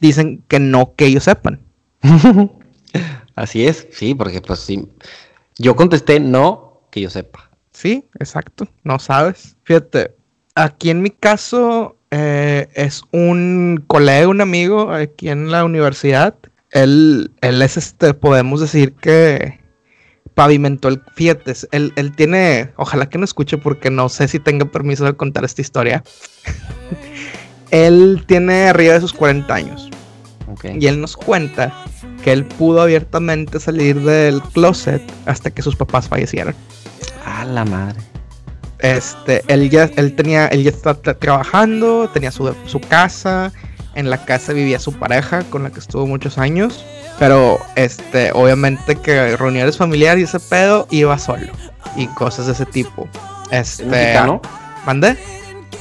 dicen que no que ellos sepan. <laughs> Así es, sí, porque pues sí. Yo contesté no que yo sepa. Sí, exacto, no sabes. Fíjate, aquí en mi caso eh, es un colega, un amigo aquí en la universidad. Él, él es este, podemos decir que pavimentó el. Fíjate, él, él tiene. Ojalá que no escuche porque no sé si tenga permiso de contar esta historia. <laughs> él tiene arriba de sus 40 años. Y él nos cuenta que él pudo abiertamente salir del closet hasta que sus papás fallecieron. A la madre. Este, él ya, él tenía, él ya estaba trabajando, tenía su, su casa, en la casa vivía su pareja con la que estuvo muchos años. Pero, este, obviamente que reuniones familiares y ese pedo iba solo. Y cosas de ese tipo. Este. ¿Es mexicano? ¿Mandé?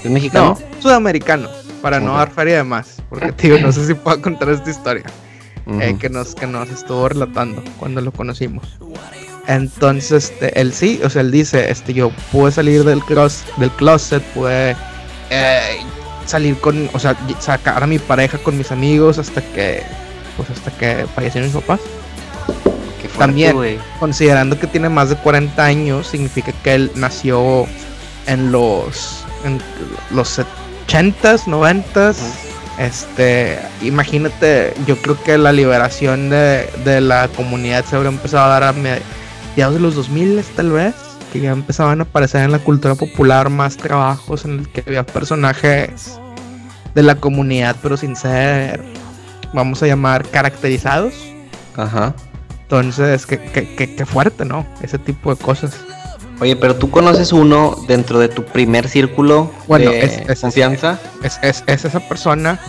¿Es mexicano? No, sudamericano para no dar feria de más. Porque, tío, no sé si puedo contar esta historia eh, que, nos, que nos estuvo relatando cuando lo conocimos. Entonces, este, él sí, o sea, él dice, este, yo pude salir del, cross, del closet, pude eh, salir con, o sea, sacar a mi pareja con mis amigos hasta que, pues hasta que fallecieron mis papás. También, considerando que tiene más de 40 años, significa que él nació en los, en los 80s, 90s. Este, imagínate, yo creo que la liberación de, de la comunidad se habría empezado a dar a mediados de los 2000 tal vez, que ya empezaban a aparecer en la cultura popular más trabajos en el que había personajes de la comunidad, pero sin ser, vamos a llamar, caracterizados. Ajá. Entonces, qué, qué, qué fuerte, ¿no? Ese tipo de cosas. Oye, pero tú conoces uno dentro de tu primer círculo bueno, de es, confianza. Es, es, esa persona.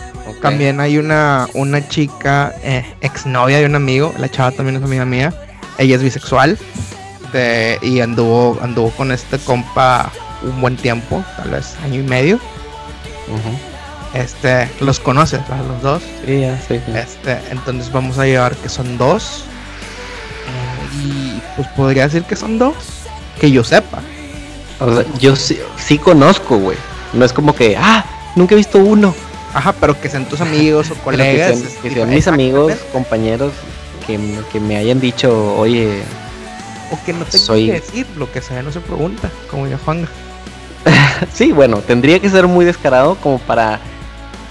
También hay una, una chica, eh, exnovia de un amigo, la chava también es amiga mía. Ella es bisexual y anduvo, anduvo con este compa un buen tiempo, tal vez año y medio. Este, los conoces, ¿verdad? Los dos. Sí, ya, sí, Este, entonces vamos a llevar que son dos. y pues podría decir que son dos que yo sepa. O sea, yo sí, sí conozco, güey. No es como que, ah, nunca he visto uno. Ajá, pero que sean tus amigos o <laughs> colegas. que sean, mis amigos, compañeros, que, que, me hayan dicho, oye. O que no tengo soy... que decir, lo que sea no se pregunta, como ya Juan. <laughs> sí, bueno, tendría que ser muy descarado como para.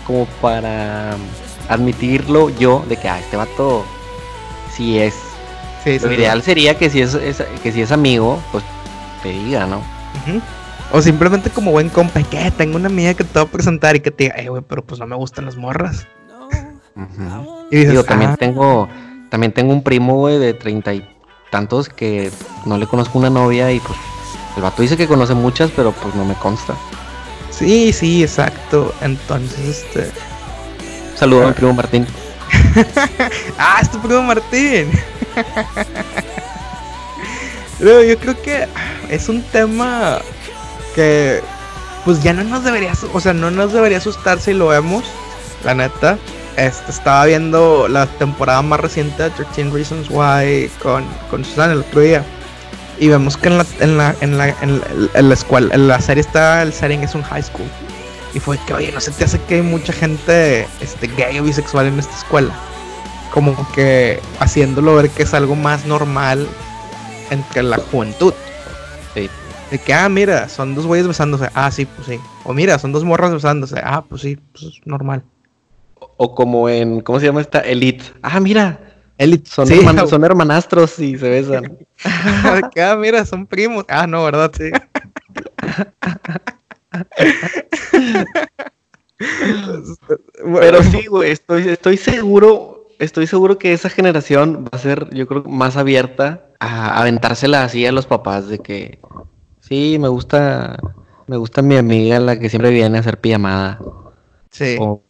como para admitirlo yo de que, ah, este vato sí es. Sí, lo ideal sería que si es, que si es amigo, pues te diga, ¿no? O simplemente como buen compa, que tengo una amiga que te va a presentar y que te diga, eh, güey, pero pues no me gustan las morras. Y digo, también ah". tengo, también tengo un primo, güey, de treinta y tantos que no le conozco una novia y pues el vato dice que conoce muchas, pero pues no me consta. Sí, sí, exacto. Entonces, este. Saludo a mi primo Martín. <laughs> ah, es tu primo Martín. <laughs> Pero yo creo que es un tema que pues ya no nos debería, o sea, no nos debería asustar si lo vemos, la neta. Este, estaba viendo la temporada más reciente de 13 Reasons Why con, con Susana el otro día. Y vemos que en la, en la, en la, en la, escuela, en la serie está, el setting es un high school. Y fue que, oye, no se te hace que hay mucha gente este, gay o bisexual en esta escuela. Como que haciéndolo ver que es algo más normal entre la juventud. De que, ah, mira, son dos güeyes besándose. Ah, sí, pues sí. O mira, son dos morras besándose. Ah, pues sí, pues es normal. O como en, ¿cómo se llama esta? Elite. Ah, mira. Elite. Son, son hermanastros y se besan. <laughs> ah, mira, son primos. Ah, no, ¿verdad? Sí. <laughs> Pero sí, <laughs> güey, estoy, estoy seguro, estoy seguro que esa generación va a ser, yo creo, más abierta a aventársela así a los papás de que sí, me gusta, me gusta mi amiga la que siempre viene a hacer pijamada. Sí. O,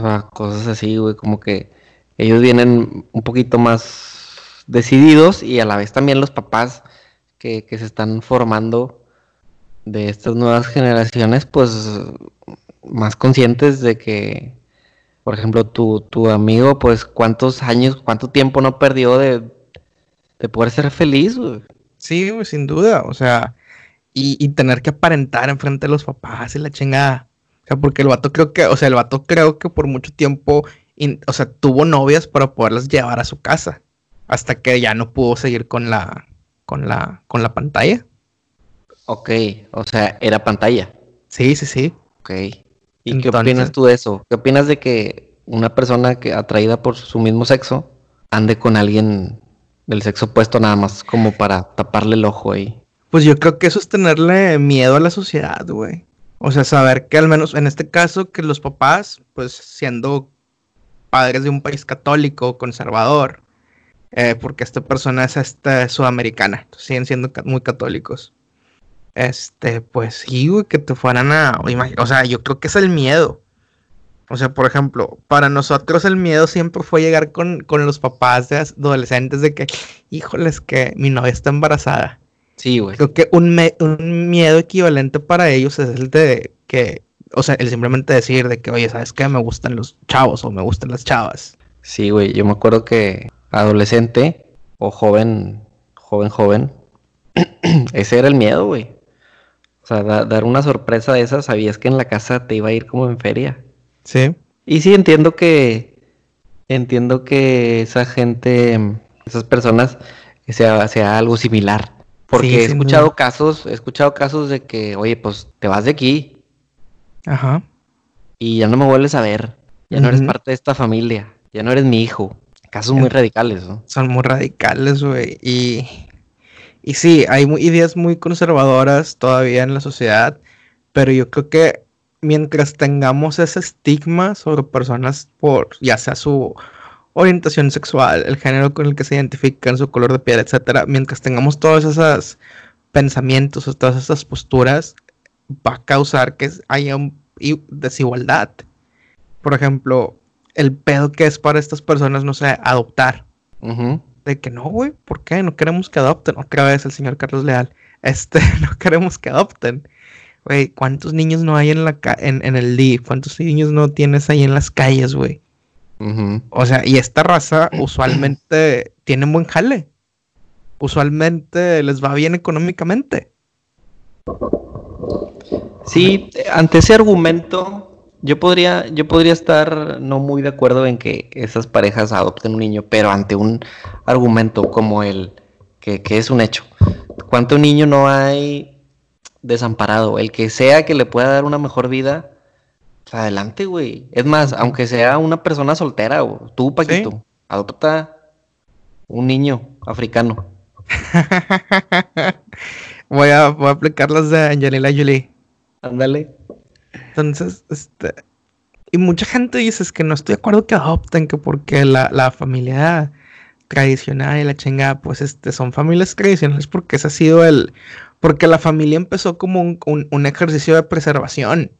sea, cosas así, güey, como que ellos vienen un poquito más decididos y a la vez también los papás que, que se están formando de estas nuevas generaciones, pues más conscientes de que, por ejemplo, tu, tu amigo, pues cuántos años, cuánto tiempo no perdió de, de poder ser feliz, güey. Sí, güey, sin duda. O sea, y, tener que aparentar enfrente de los papás y la chingada. O sea, porque el vato creo que, o sea, el vato creo que por mucho tiempo, o sea, tuvo novias para poderlas llevar a su casa. Hasta que ya no pudo seguir con la, con la, con la pantalla. Ok, o sea, era pantalla. Sí, sí, sí. Ok. ¿Y qué opinas tú de eso? ¿Qué opinas de que una persona que atraída por su mismo sexo ande con alguien del sexo opuesto nada más como para taparle el ojo ahí? Pues yo creo que eso es tenerle miedo a la sociedad, güey. O sea, saber que al menos en este caso que los papás, pues siendo padres de un país católico, conservador, eh, porque esta persona es esta sudamericana, siguen siendo muy católicos. Este, pues sí, güey, que te fueran a... O sea, yo creo que es el miedo. O sea, por ejemplo, para nosotros el miedo siempre fue llegar con, con los papás de adolescentes de que, híjoles, que mi novia está embarazada. Sí, güey. Creo que un, un miedo equivalente para ellos es el de que, o sea, el simplemente decir de que, oye, ¿sabes qué? Me gustan los chavos o me gustan las chavas. Sí, güey, yo me acuerdo que adolescente o joven, joven, joven, <clears throat> ese era el miedo, güey. O sea, dar una sorpresa de esa, sabías que en la casa te iba a ir como en feria. Sí. Y sí, entiendo que, entiendo que esa gente, esas personas, sea, sea algo similar. Porque he escuchado casos, he escuchado casos de que, oye, pues te vas de aquí. Ajá. Y ya no me vuelves a ver. Ya no eres parte de esta familia. Ya no eres mi hijo. Casos muy radicales, ¿no? Son muy radicales, güey. Y, y sí, hay ideas muy conservadoras todavía en la sociedad. Pero yo creo que mientras tengamos ese estigma sobre personas por, ya sea su orientación sexual, el género con el que se identifican, su color de piel, etcétera, mientras tengamos todos esos pensamientos o todas esas posturas, va a causar que haya un, desigualdad. Por ejemplo, el pedo que es para estas personas, no sé, adoptar. De que no, güey, ¿por qué? No queremos que adopten. Otra vez el señor Carlos Leal. Este, <laughs> no queremos que adopten. Güey, ¿cuántos niños no hay en, la en, en el DIF? ¿Cuántos niños no tienes ahí en las calles, güey? O sea, y esta raza usualmente tiene buen jale. Usualmente les va bien económicamente. Sí, ante ese argumento, yo podría, yo podría estar no muy de acuerdo en que esas parejas adopten un niño, pero ante un argumento como el que, que es un hecho. ¿Cuánto niño no hay desamparado? El que sea que le pueda dar una mejor vida, adelante, güey. Es más, aunque sea una persona soltera, o tú, Paquito, adopta un niño africano. <laughs> voy, a, voy a aplicar las de Angelina Jolie. Ándale. Entonces, este. Y mucha gente dice es que no estoy de acuerdo que adopten, que porque la, la familia tradicional y la chingada, pues este, son familias tradicionales porque ese ha sido el, porque la familia empezó como un, un, ejercicio de preservación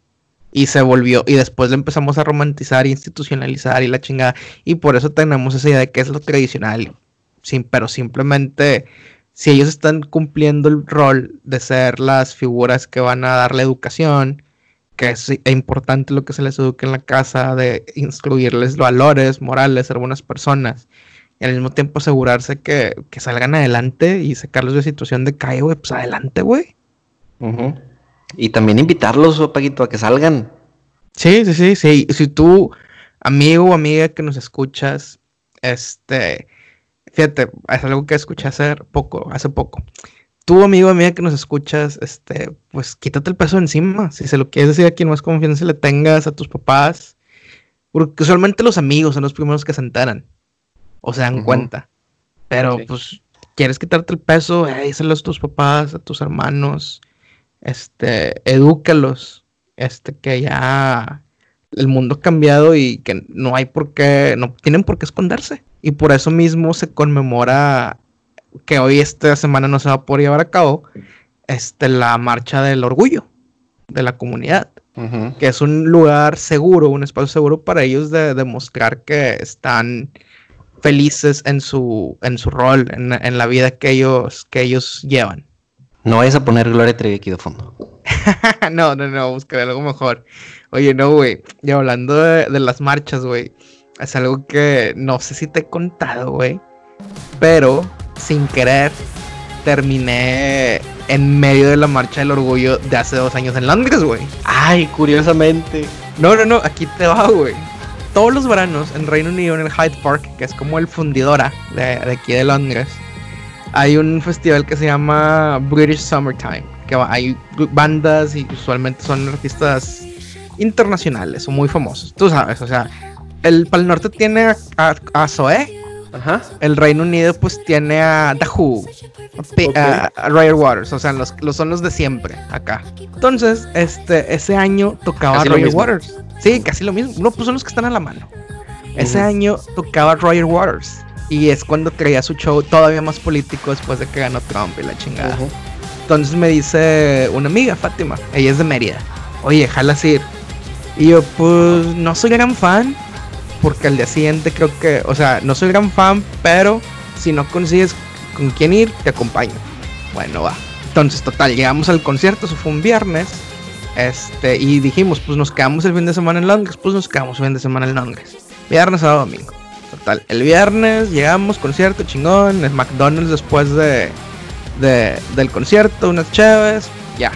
y se volvió, y después le empezamos a romantizar, institucionalizar y la chingada, y por eso tenemos esa idea de que es lo tradicional, sin, pero simplemente si ellos están cumpliendo el rol de ser las figuras que van a dar la educación, que es importante lo que se les eduque en la casa, de instruirles valores morales, ser buenas personas, y al mismo tiempo asegurarse que, salgan adelante y sacarlos de situación de calle, güey, pues adelante, güey. Y también invitarlos, oh, Paquito, a que salgan. Sí, sí, sí, sí. Si tú, amigo o amiga que nos escuchas, este, fíjate, es algo que escuché hace poco, hace poco. Tú, amigo o amiga que nos escuchas, este, pues quítate el peso encima. Si se lo quieres decir a quien más confianza le tengas, a tus papás. Porque usualmente los amigos son los primeros que se enteran o se dan cuenta. Pero pues quieres quitarte el peso, eh, díselo a tus papás, a tus hermanos, este, edúcalos, este, que ya el mundo ha cambiado y que no hay por qué, no tienen por qué esconderse. Y por eso mismo se conmemora que hoy esta semana no se va a poder llevar a cabo este, la marcha del orgullo de la comunidad. Que es un lugar seguro, un espacio seguro para ellos de demostrar que están felices en su, en su rol, en, la vida que ellos, que ellos llevan. No vayas a poner Gloria Trevi aquí de fondo. <laughs> no, no, no, buscaré algo mejor. Oye, no, güey. Y hablando de, las marchas, güey. Es algo que no sé si te he contado, güey. Pero, sin querer, terminé en medio de la marcha del orgullo de hace dos años en Londres, güey. Ay, curiosamente. No, no, no, aquí te va, güey todos los veranos en Reino Unido, en el Hyde Park, que es como el fundidora de, aquí de Londres, hay un festival que se llama British Summertime, que hay bandas y usualmente son artistas internacionales o muy famosos. Tú sabes, o sea, el Pal Norte tiene a, a, Zoe. Ajá. El Reino Unido pues tiene a The Who, a, a Waters, o sea, los, son los de siempre acá. Entonces, este, ese año tocaba Roger Waters. Sí, casi lo mismo. No, pues son los que están a la mano. Ese año tocaba Roger Waters. Y es cuando traía su show todavía más político después de que ganó Trump y la chingada. Entonces me dice una amiga, Fátima, ella es de Mérida. Oye, jalas ir. Y yo, pues no soy gran fan. Porque al día siguiente creo que, o sea, no soy gran fan, pero si no consigues con quién ir, te acompaño. Bueno, va. Entonces, total, llegamos al concierto, eso fue un viernes. Este, y dijimos, pues nos quedamos el fin de semana en Londres, pues nos quedamos el fin de semana en Londres. Viernes, sábado, domingo. Total, el viernes llegamos, concierto chingón, el McDonald's después de, del concierto, unas chaves, ya.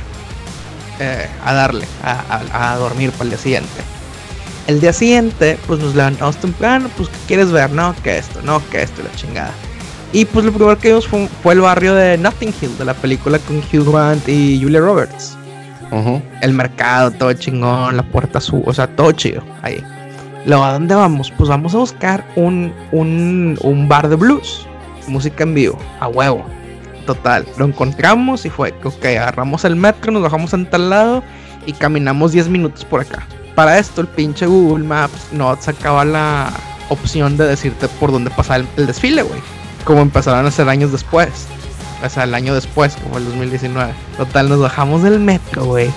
Eh, a darle, a, dormir para el día siguiente. El día siguiente, pues nos levantamos temprano, pues ¿qué quieres ver? No, que esto, no, que esto, la chingada. Y pues lo primero que vimos fue, fue, el barrio de Notting Hill, de la película con Hugh Grant y Julia Roberts. El mercado, todo chingón, la puerta azul, o sea, todo chido ahí. Luego, ¿a dónde vamos? Pues vamos a buscar un, un, un bar de blues, música en vivo, a huevo. Total, lo encontramos y fue que, ok, agarramos el metro, nos bajamos en tal lado y caminamos 10 minutos por acá. Para esto, el pinche Google Maps no sacaba la opción de decirte por dónde pasar el, el desfile, güey. Como empezaron a hacer años después o sea, el año después, como el 2019. Total, nos bajamos del metro, güey.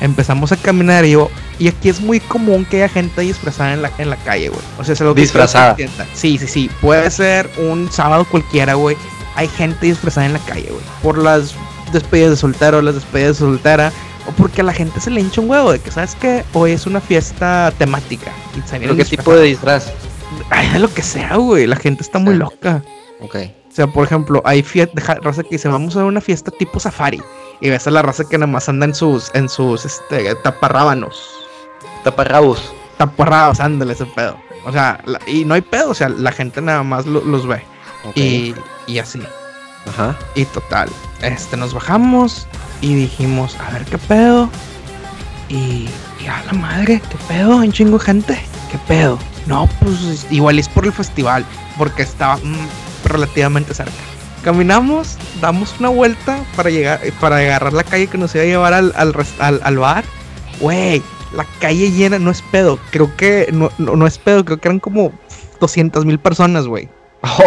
Empezamos a caminar y yo, y aquí es muy común que haya gente disfrazada en la, en la calle, güey. O sea, se lo Disfrazada. Sí, sí, sí. Puede ser un sábado cualquiera, güey. Hay gente disfrazada en la calle, güey. Por las despedidas de soltero, las despedidas de soltera. O porque a la gente se le hincha un huevo de que, ¿sabes qué? Hoy es una fiesta temática. ¿Pero qué tipo de disfraz? Ay, de lo que sea, güey. La gente está muy loca. Ok. O sea, por ejemplo, hay fiesta, raza que dice, vamos a una fiesta tipo safari. Y ves a la raza que nada más anda en sus, en sus, este, taparrábanos. Taparrabos. Taparrabos, ándale ese pedo. O sea, y no hay pedo, o sea, la gente nada más los ve. Y, y así. Ajá. Y total, este, nos bajamos y dijimos, a ver qué pedo. Y, y a la madre, qué pedo, un chingo gente, qué pedo. No, pues igual es por el festival, porque estaba, mm, relativamente cerca. Caminamos, damos una vuelta para llegar, para agarrar la calle que nos iba a llevar al, al, bar. Güey, la calle llena, no es pedo. Creo que, no, no, es pedo, creo que eran como 200 mil personas, güey.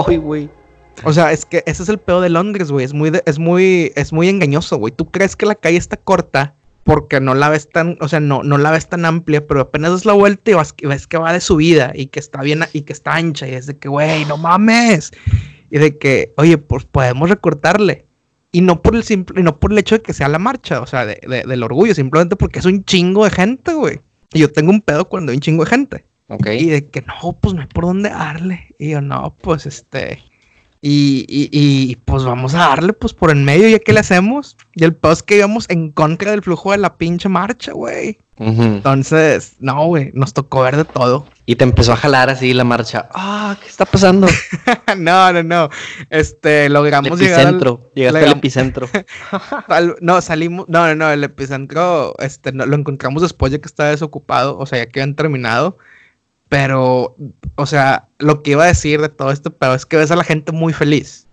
Ay, güey. O sea, es que ese es el pedo de Londres, güey. Es muy, es muy, es muy engañoso, güey. Tú crees que la calle está corta porque no la ves tan, o sea, no, no la ves tan amplia, pero apenas das la vuelta y vas, ves que va de subida y que está bien y que está ancha y es de que, güey, no mames. Y de que, oye, pues podemos recortarle. Y no por el simple, no por el hecho de que sea la marcha, o sea, de, del orgullo, simplemente porque es un chingo de gente, güey. Y yo tengo un pedo cuando hay un chingo de gente. Ok. Y de que no, pues no hay por dónde darle. Y yo, no, pues este. Y, y, y, pues vamos a darle pues por en medio, ya que le hacemos. Y el post que íbamos en contra del flujo de la pinche marcha, güey. Entonces, no, güey, nos tocó ver de todo. Y te empezó a jalar así la marcha. Ah, ¿qué está pasando? <laughs> no, no, no. Este, logramos el epicentro. Llegaste al epicentro. <laughs> no, salimos. No, no, no. El epicentro, este, lo encontramos después de que estaba desocupado. O sea, ya que habían terminado. Pero, o sea, lo que iba a decir de todo esto, pero es que ves a la gente muy feliz.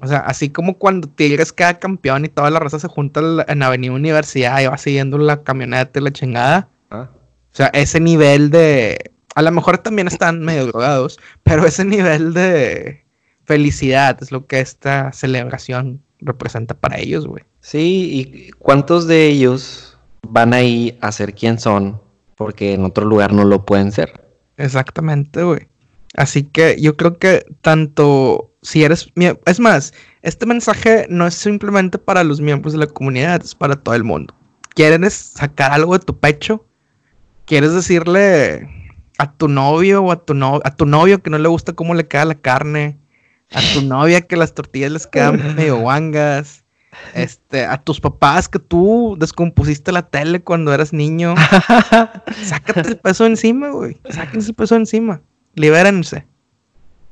O sea, así como cuando Tigres queda campeón y toda la raza se junta en Avenida Universidad y va siguiendo la camioneta y la chingada. Ah. O sea, ese nivel de. A lo mejor también están medio drogados, pero ese nivel de felicidad es lo que esta celebración representa para ellos, güey. Sí, y ¿cuántos de ellos van ahí a ser quien son? Porque en otro lugar no lo pueden ser. Exactamente, güey. Así que yo creo que tanto si eres... Es más, este mensaje no es simplemente para los miembros de la comunidad, es para todo el mundo. ¿Quieres sacar algo de tu pecho? ¿Quieres decirle a tu novio o a tu, no, a tu novio que no le gusta cómo le queda la carne? A tu novia que las tortillas les quedan <laughs> medio guangas? Este, a tus papás que tú descompusiste la tele cuando eras niño. <laughs> Sácate el peso encima, güey. Sáquense el peso encima. Libérense.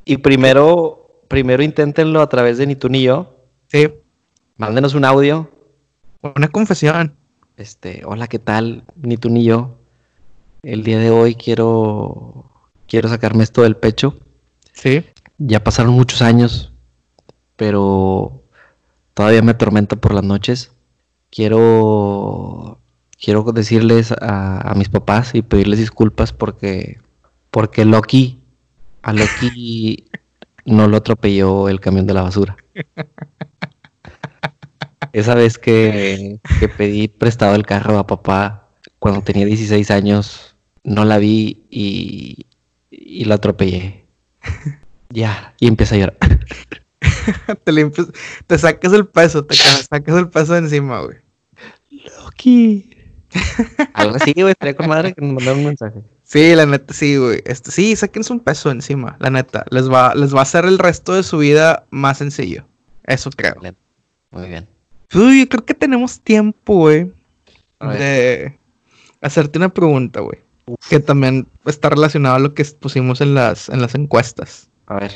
Y primero, primero inténtenlo a través de ni tú ni yo. Sí. Mándenos un audio. Una confesión. Este, hola, ¿qué tal? Ni tú ni yo. El día de hoy quiero quiero sacarme esto del pecho. Sí. Ya pasaron muchos años, pero todavía me atormenta por las noches. Quiero, quiero decirles a, mis papás y pedirles disculpas porque, porque Loki, a Loki <laughs> no lo atropelló el camión de la basura. Esa vez que, que pedí prestado el carro a papá cuando tenía 16 años, no la vi y, y la atropellé. <laughs> Ya, y empecé a llorar. <laughs> te limpias, te sacas el peso, te sacas el peso de encima, güey. Loki. <laughs> Algo así, güey, estaría con madre que nos mandaron un mensaje. Sí, la neta, sí, güey. Este, sí, sáquense un peso encima, la neta. Les va, les va a hacer el resto de su vida más sencillo. Eso creo. Muy bien. Uy, creo que tenemos tiempo, güey, de hacerte una pregunta, güey. Que también está relacionado a lo que pusimos en las, en las encuestas. A ver.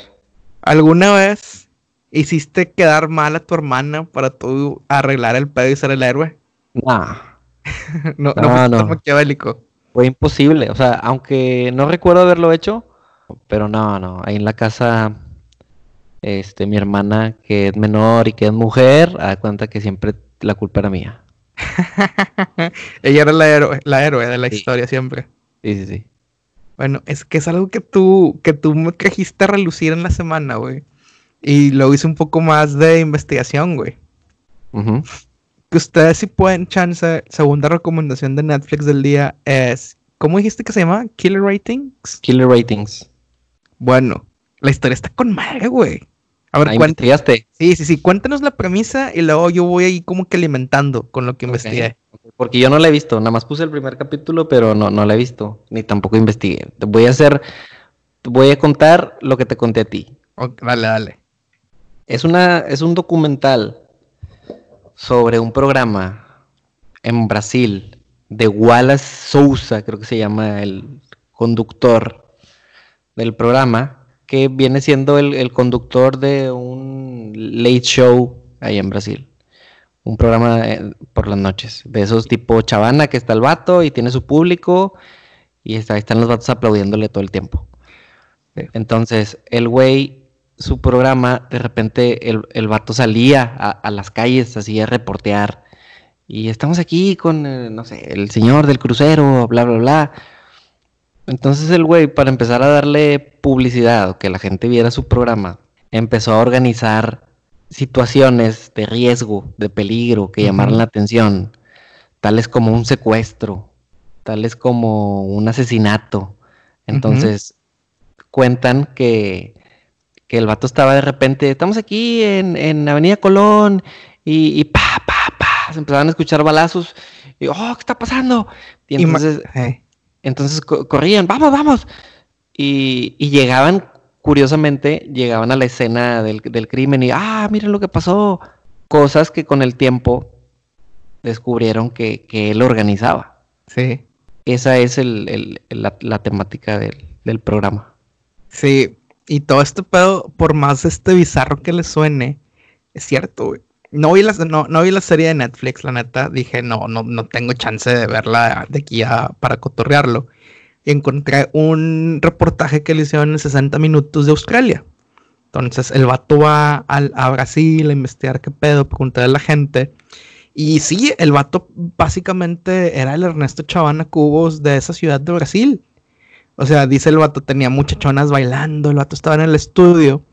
¿Alguna vez hiciste quedar mal a tu hermana para tú arreglar el pedo y ser el héroe? <laughs> no, no, no, maquiavélico. Fue imposible, o sea, aunque no recuerdo haberlo hecho, pero no, no, ahí en la casa, este, mi hermana que es menor y que es mujer, da cuenta que siempre la culpa era mía. <laughs> Ella era la héroe, la héroe de la historia siempre. Sí, sí, sí. Bueno, es que es algo que tú, que tú me trajiste a relucir en la semana, güey. Y lo hice un poco más de investigación, güey. Que ustedes si pueden, chance, segunda recomendación de Netflix del día es, ¿cómo dijiste que se llama? Killer Ratings. Killer Ratings. Bueno, la historia está con madre, güey. A ver, cuéntanos. Sí, sí, sí. Cuéntanos la premisa y luego yo voy ahí como que alimentando con lo que investigué. Porque yo no la he visto, nada más puse el primer capítulo, pero no, no la he visto, ni tampoco investigué. Te voy a hacer, voy a contar lo que te conté a ti. dale, dale. Es, una, es un documental sobre un programa en Brasil de Wallace Souza, creo que se llama el conductor del programa, que viene siendo el, el conductor de un late show ahí en Brasil. Un programa eh, por las noches, de esos tipo chavana que está el vato y tiene su público y está, están los vatos aplaudiéndole todo el tiempo. Entonces, el güey su programa, de repente el, el vato salía a, las calles así a reportear y estamos aquí con, eh, no sé, el señor del crucero, bla, bla, bla. Entonces el güey, para empezar a darle publicidad o que la gente viera su programa, empezó a organizar situaciones de riesgo, de peligro, que llamaran la atención, tales como un secuestro, tales como un asesinato. Entonces, cuentan que, que, el vato estaba de repente, estamos aquí en, en Avenida Colón y, y, pa, pa, pa, se empezaban a escuchar balazos y, oh, ¿qué está pasando? Y entonces, entonces corrían, vamos, vamos. Y, y, llegaban, curiosamente, llegaban a la escena del, del crimen y, ah, miren lo que pasó. Cosas que con el tiempo descubrieron que, que él organizaba. Sí. Esa es el, la, la, temática del, del, programa. Sí, y todo este pedo, por más este bizarro que le suene, es cierto. No vi, la, no, no vi la serie de Netflix, la neta. Dije, no, no, no tengo chance de verla de aquí a, para cotorrearlo. Y encontré un reportaje que le hicieron en 60 minutos de Australia. Entonces el vato va a, a Brasil a investigar qué pedo, preguntar a la gente. Y sí, el vato básicamente era el Ernesto Chavana Cubos de esa ciudad de Brasil. O sea, dice el vato, tenía muchachonas bailando, el vato estaba en el estudio.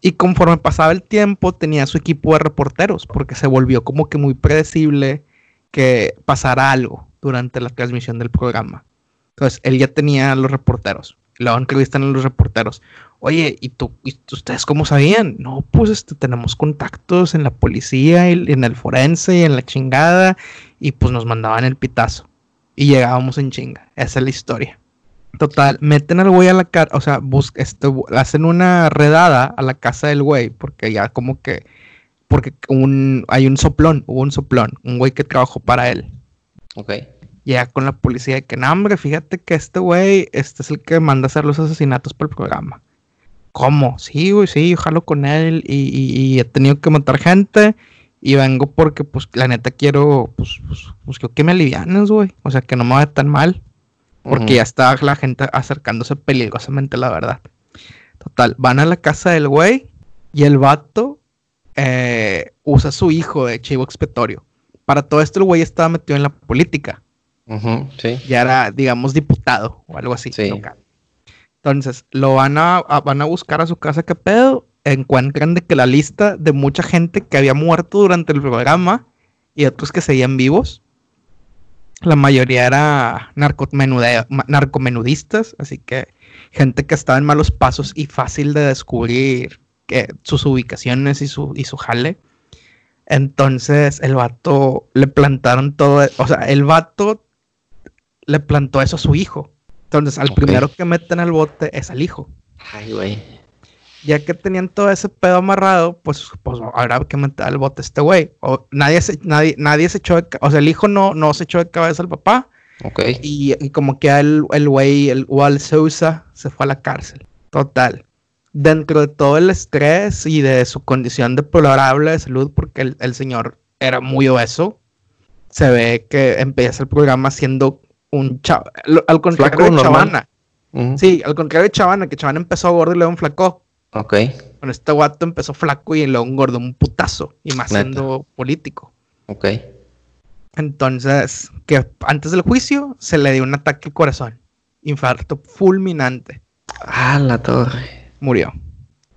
Y conforme pasaba el tiempo, tenía su equipo de reporteros, porque se volvió como que muy predecible que pasara algo durante la transmisión del programa. Entonces, él ya tenía los reporteros. Luego entrevistan a los reporteros. Oye, ¿y tú, ¿y ustedes cómo sabían? No, pues este, tenemos contactos en la policía, y en el forense y en la chingada. Y pues nos mandaban el pitazo. Y llegábamos en chinga. Esa es la historia. Total, meten al güey a la cara, o sea, este, hacen una redada a la casa del güey, porque ya como que, porque un, hay un soplón, hubo un soplón, un güey que trabajó para él. Ok. Ya con la policía de que, no, hombre, fíjate que este güey, este es el que manda a hacer los asesinatos por el programa. ¿Cómo? Sí, güey, sí, jalo con él y, he tenido que matar gente y vengo porque, pues, la neta quiero, pues, pues, pues que me alivianes, güey. O sea, que no me vaya tan mal. Porque ya está la gente acercándose peligrosamente, la verdad. Total, van a la casa del güey y el vato eh, usa a su hijo de chivo expiatorio. Para todo esto, el güey estaba metido en la política. sí. Ya era, digamos, diputado o algo así. Sí. Entonces, lo van a, van a buscar a su casa, ¿qué pedo? Encuentran de que la lista de mucha gente que había muerto durante el programa y otros que seguían vivos, la mayoría era narcomenudistas, así que gente que estaba en malos pasos y fácil de descubrir que, sus ubicaciones y su, y su jale. Entonces el vato le plantaron todo, o sea, el vato le plantó eso a su hijo. Entonces, al primero que meten al bote es al hijo. Ay, güey. Ya que tenían todo ese pedo amarrado, pues, pues habrá que meter al bote este güey. O nadie se, nadie, nadie se echó de, o sea, el hijo no, no se echó de cabeza al papá. Ok. Y, como que el, el güey, el Wal Sousa, se fue a la cárcel. Total. Dentro de todo el estrés y de su condición deplorable de salud, porque el, el señor era muy obeso, se ve que empieza el programa siendo un chavo. Al contrario de Chavana. Sí, al contrario de Chavana, que Chavana empezó gordo y luego un flaco. Ok. Con este guato empezó flaco y luego un gordo, un putazo. Y más siendo político. Ok. Entonces, que antes del juicio se le dio un ataque al corazón. Infarto fulminante. Ah, la torre. Murió.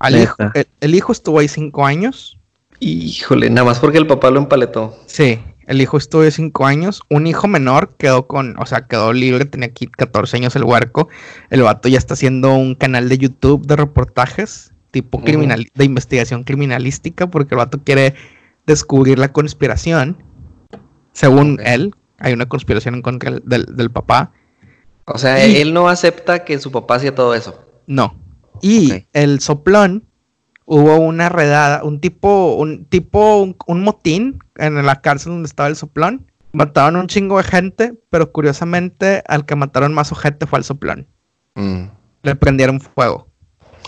hijo, el, el, hijo estuvo ahí cinco años. Híjole, nada más porque el papá lo empaletó. Sí, el hijo estuvo de 5 años. Un hijo menor quedó con, o sea, quedó libre, tenía aquí 14 años el huerco. El vato ya está haciendo un canal de YouTube de reportajes, tipo criminal, de investigación criminalística, porque el vato quiere descubrir la conspiración. Según él, hay una conspiración en contra del, papá. O sea, él no acepta que su papá hacía todo eso. No. Y el soplón hubo una redada, un tipo, un tipo, un, motín en la cárcel donde estaba el soplón. Mataron un chingo de gente, pero curiosamente al que mataron más gente fue al soplón. Mm. Le prendieron fuego.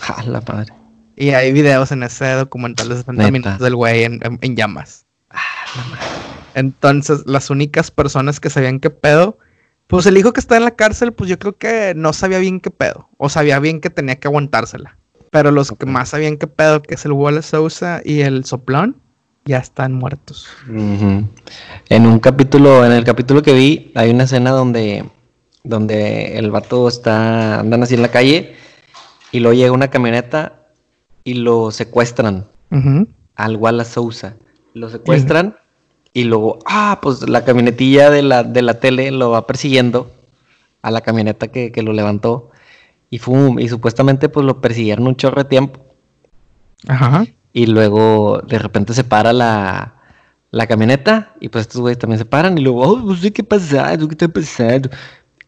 Ah, la madre. Y hay videos en ese documental de 70 minutos del güey en, llamas. Ah, la madre. Entonces, las únicas personas que sabían qué pedo, pues el hijo que está en la cárcel, pues yo creo que no sabía bien qué pedo. O sabía bien que tenía que aguantársela. Pero los que más sabían qué pedo, que es el Wallace Sousa y el Soplón, ya están muertos. En un capítulo, en el capítulo que vi, hay una escena donde, donde el vato está, andan así en la calle y luego llega una camioneta y lo secuestran al Wallace Sousa. Lo secuestran y luego, ah, pues la camionetilla de la, de la tele lo va persiguiendo a la camioneta que, lo levantó. Y, fum, y supuestamente pues lo persiguieron un chorro de tiempo. Ajá. Y luego de repente se para la, la camioneta y pues estos güeyes también se paran y luego, oh, sé qué pasa, qué está pasando.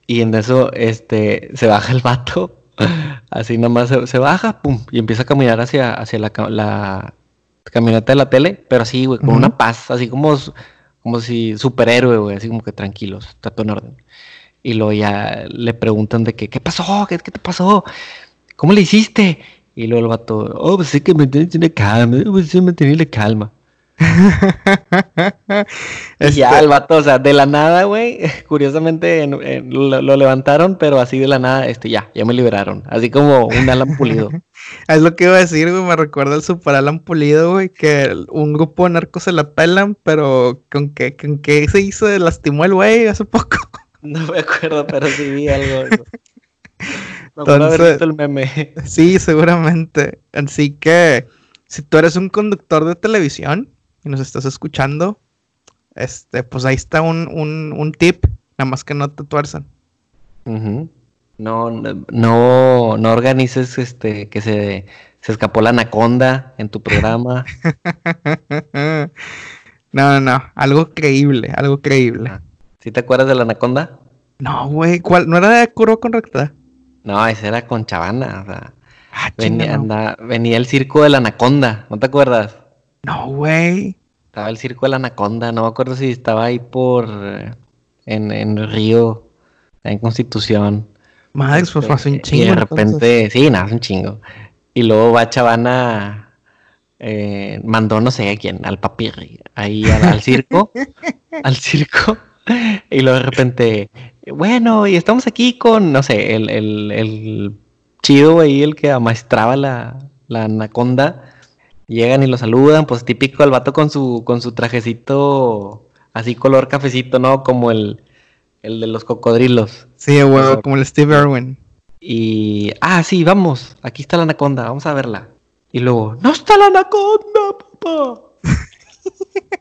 Y en eso este, se baja el vato, <laughs> así nomás se, baja, pum, y empieza a caminar hacia, hacia la, la camioneta de la tele, pero así, güey, con una paz, así como, como si superhéroe, güey, así como que tranquilos, está todo en orden. Y luego ya le preguntan de que, ¿qué pasó? ¿Qué, qué te pasó? ¿Cómo le hiciste? Y luego el vato, oh, pues sí que me tiene calma, pues sí me tiene calma. <laughs> y ya este el vato, o sea, de la nada, güey, <laughs> curiosamente lo, levantaron, pero así de la nada, este, ya, ya me liberaron, así como un Alan Pulido. <laughs> es lo que iba a decir, güey, me recuerda el Super Alan Pulido, güey, que un grupo de narcos se la pelan, pero con qué, con qué se hizo, lastimó el güey hace poco. No me acuerdo, pero sí vi algo. <laughs> Entonces, el meme. <laughs> Sí, seguramente. Así que, si tú eres un conductor de televisión y nos estás escuchando, este, pues ahí está un, un, tip, nada más que no te tuerzan. No, no, no organices este que se, se escapó la anaconda en tu programa. <laughs> no, no, no, algo creíble, algo creíble. Ah, ¿Sí te acuerdas de la anaconda? No, güey, ¿cuál? ¿No era de Curva Correcta? No, ese era con Chavana, o sea. Ah, venía, venía el circo de la anaconda, ¿no te acuerdas? No, güey. Estaba el circo de la anaconda, no me acuerdo si estaba ahí por. en, en Río, en Constitución. Madre, pues fue hace un chingo. Y de repente, sí, nada, hace un chingo. Y luego va Chavana, eh, mandó no sé a quién, al papirri, ahí al circo, al circo. <laughs> Y luego de repente, bueno, y estamos aquí con, no sé, el, el, el chido ahí, el que amaestraba la, la anaconda. Llegan y lo saludan, pues típico el vato con su, con su trajecito así color cafecito, ¿no? Como el, el de los cocodrilos. Sí, huevo, como el Steve Irwin. Y, ah, sí, vamos, aquí está la anaconda, vamos a verla. Y luego, no está la anaconda, papá. <laughs>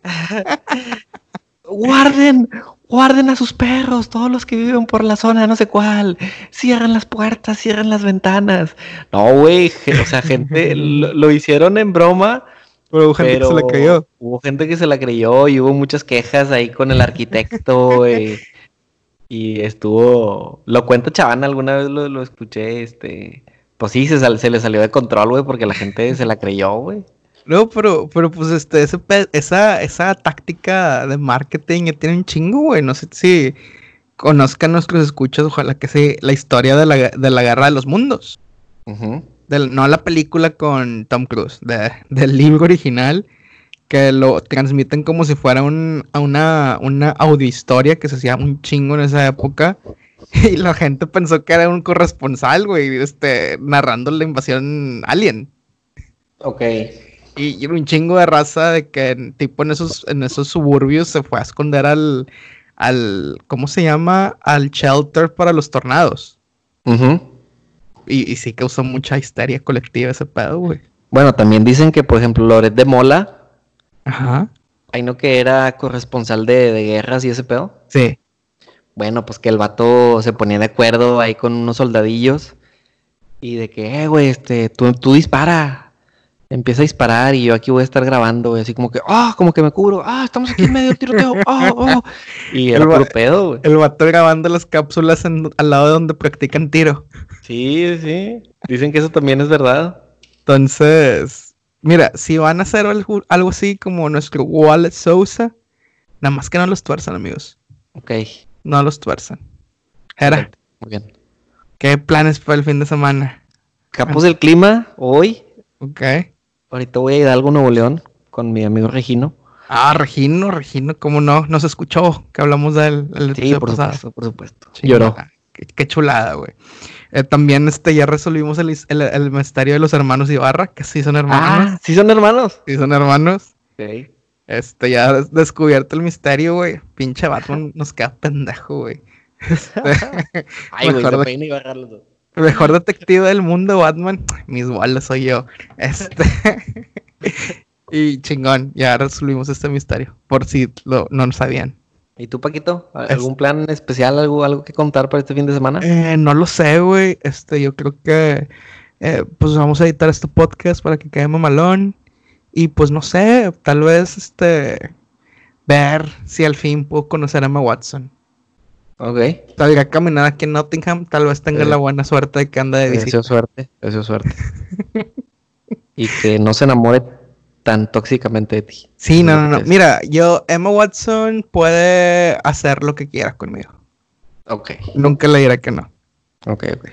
<laughs> guarden, guarden a sus perros, todos los que viven por la zona, no sé cuál. Cierren las puertas, cierren las ventanas. No, güey, o sea, gente <laughs> lo, hicieron en broma. Pero hubo gente que se la creyó. Hubo gente que se la creyó y hubo muchas quejas ahí con el arquitecto. y estuvo. Lo cuento Chavana, alguna vez lo, escuché. Este. Pues sí, se, se le salió de control, güey, porque la gente se la creyó, güey. No, pero, pero pues este, esa, esa táctica de marketing ya tiene un chingo, güey. No sé si conozcan nuestros escuchas, ojalá que sea la historia de la, de la guerra de los mundos. no la película con Tom Cruise, <laughs> del libro original, que lo transmiten como si fuera un, una, una audio historia que se hacía un chingo en esa época. <laughs> Y la gente pensó que era un corresponsal, güey, este, narrando la invasión alien. Ok. Y, un chingo de raza de que tipo en esos, en esos suburbios se fue a esconder al, al, ¿cómo se llama? Al shelter para los tornados. y, y, sí causó mucha histeria colectiva ese pedo, güey. Bueno, también dicen que, por ejemplo, Loret de Mola. Ajá. Hay no que era corresponsal de, de guerras y ese pedo. Sí. Bueno, pues que el vato se ponía de acuerdo ahí con unos soldadillos. Y de que, eh, güey, este, tú, tú dispara empieza a disparar y yo aquí voy a estar grabando, y así como que, ah, como que me cubro, ah, estamos aquí en medio del tiroteo, <laughs> ah, Y el puro pedo, güey. El vato grabando las cápsulas al lado de donde practican tiro. Sí, sí. Dicen que eso también es verdad. Entonces, mira, si van a hacer algo, así como nuestro Wallet Sousa, nada más que no los tuerzan, amigos. Ok. No los tuerzan. Era. Muy bien. ¿Qué planes para el fin de semana? Capos del clima, hoy. Ok. Ahorita voy a ir a Hidalgo, Nuevo León, con mi amigo Regino. Ah, Regino, Regino, ¿cómo no? Nos escuchó que hablamos de él el Sí, por supuesto, por supuesto. Lloró. Qué, chulada, güey. Eh, también este, ya resolvimos el, el, misterio de los hermanos Ibarra, que sí son hermanos. Ah, sí son hermanos. Sí son hermanos. Ok. Este, ya descubierto el misterio, güey. Pinche Batman nos queda pendejo, güey. <laughs> Este, Ay, güey, Mejor detective del mundo, Batman. Mis bolas soy yo. Este. <laughs> y chingón, ya resolvimos este misterio. Por si lo, no lo sabían. ¿Y tú, Paquito? ¿Algún plan especial, algo, algo que contar para este fin de semana? Eh, no lo sé, güey. Este, yo creo que eh, pues vamos a editar este podcast para que quede mamalón. Y pues no sé, tal vez este ver si al fin puedo conocer a Emma Watson. Ok. Salga a caminar aquí en Nottingham, tal vez tenga la buena suerte de que anda de visita. Deseo suerte, deseo suerte. <laughs> y que no se enamore tan tóxicamente de ti. Sí, no, no, no. Mira, yo, Emma Watson puede hacer lo que quiera conmigo. Ok. Nunca le diré que no. Ok, ok.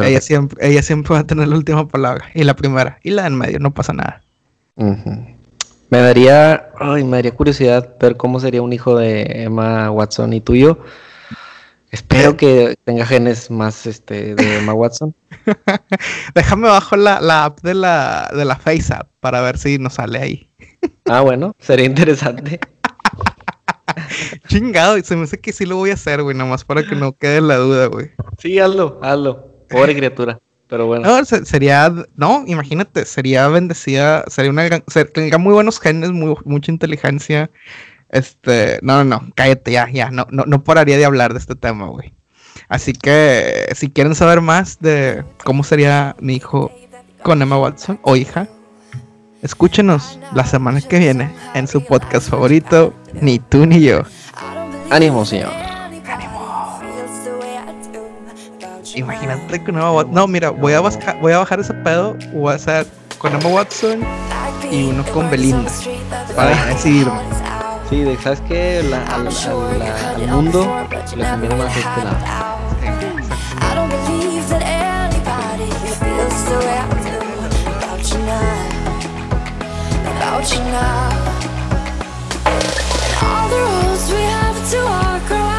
Ella siempre, ella siempre va a tener la última palabra. Y la primera. Y la en medio, no pasa nada. Me daría, ay, me daría curiosidad ver cómo sería un hijo de Emma Watson y tuyo. Espero que tenga genes más este de Emma Watson. <laughs> Déjame bajo la, la, app de la, de la Face App para ver si nos sale ahí. ah, bueno, sería interesante. <laughs> Chingado, se me hace que sí lo voy a hacer, güey, nomás para que no quede la duda, güey. Sí, hazlo, hazlo. Pobre criatura. Pero bueno. No, sería, no, imagínate, sería bendecida, sería una gran, tendría muy buenos genes, muy, mucha inteligencia. Este, no, no, no, cállate ya, ya, no, no, no pararía de hablar de este tema, güey. Así que, si quieren saber más de cómo sería mi hijo con Emma Watson o hija, escúchenos la semana que viene en su podcast favorito, Ni tú ni yo. Ánimo, señor. Imagínate con Emma Watson. No, mira, voy a, bajar, voy a bajar ese pedo. Voy a hacer con Emma Watson y uno con Belinda. Para decidirme. Sí, de, ¿sabes qué? Al, mundo le conviene más este lado. About you now but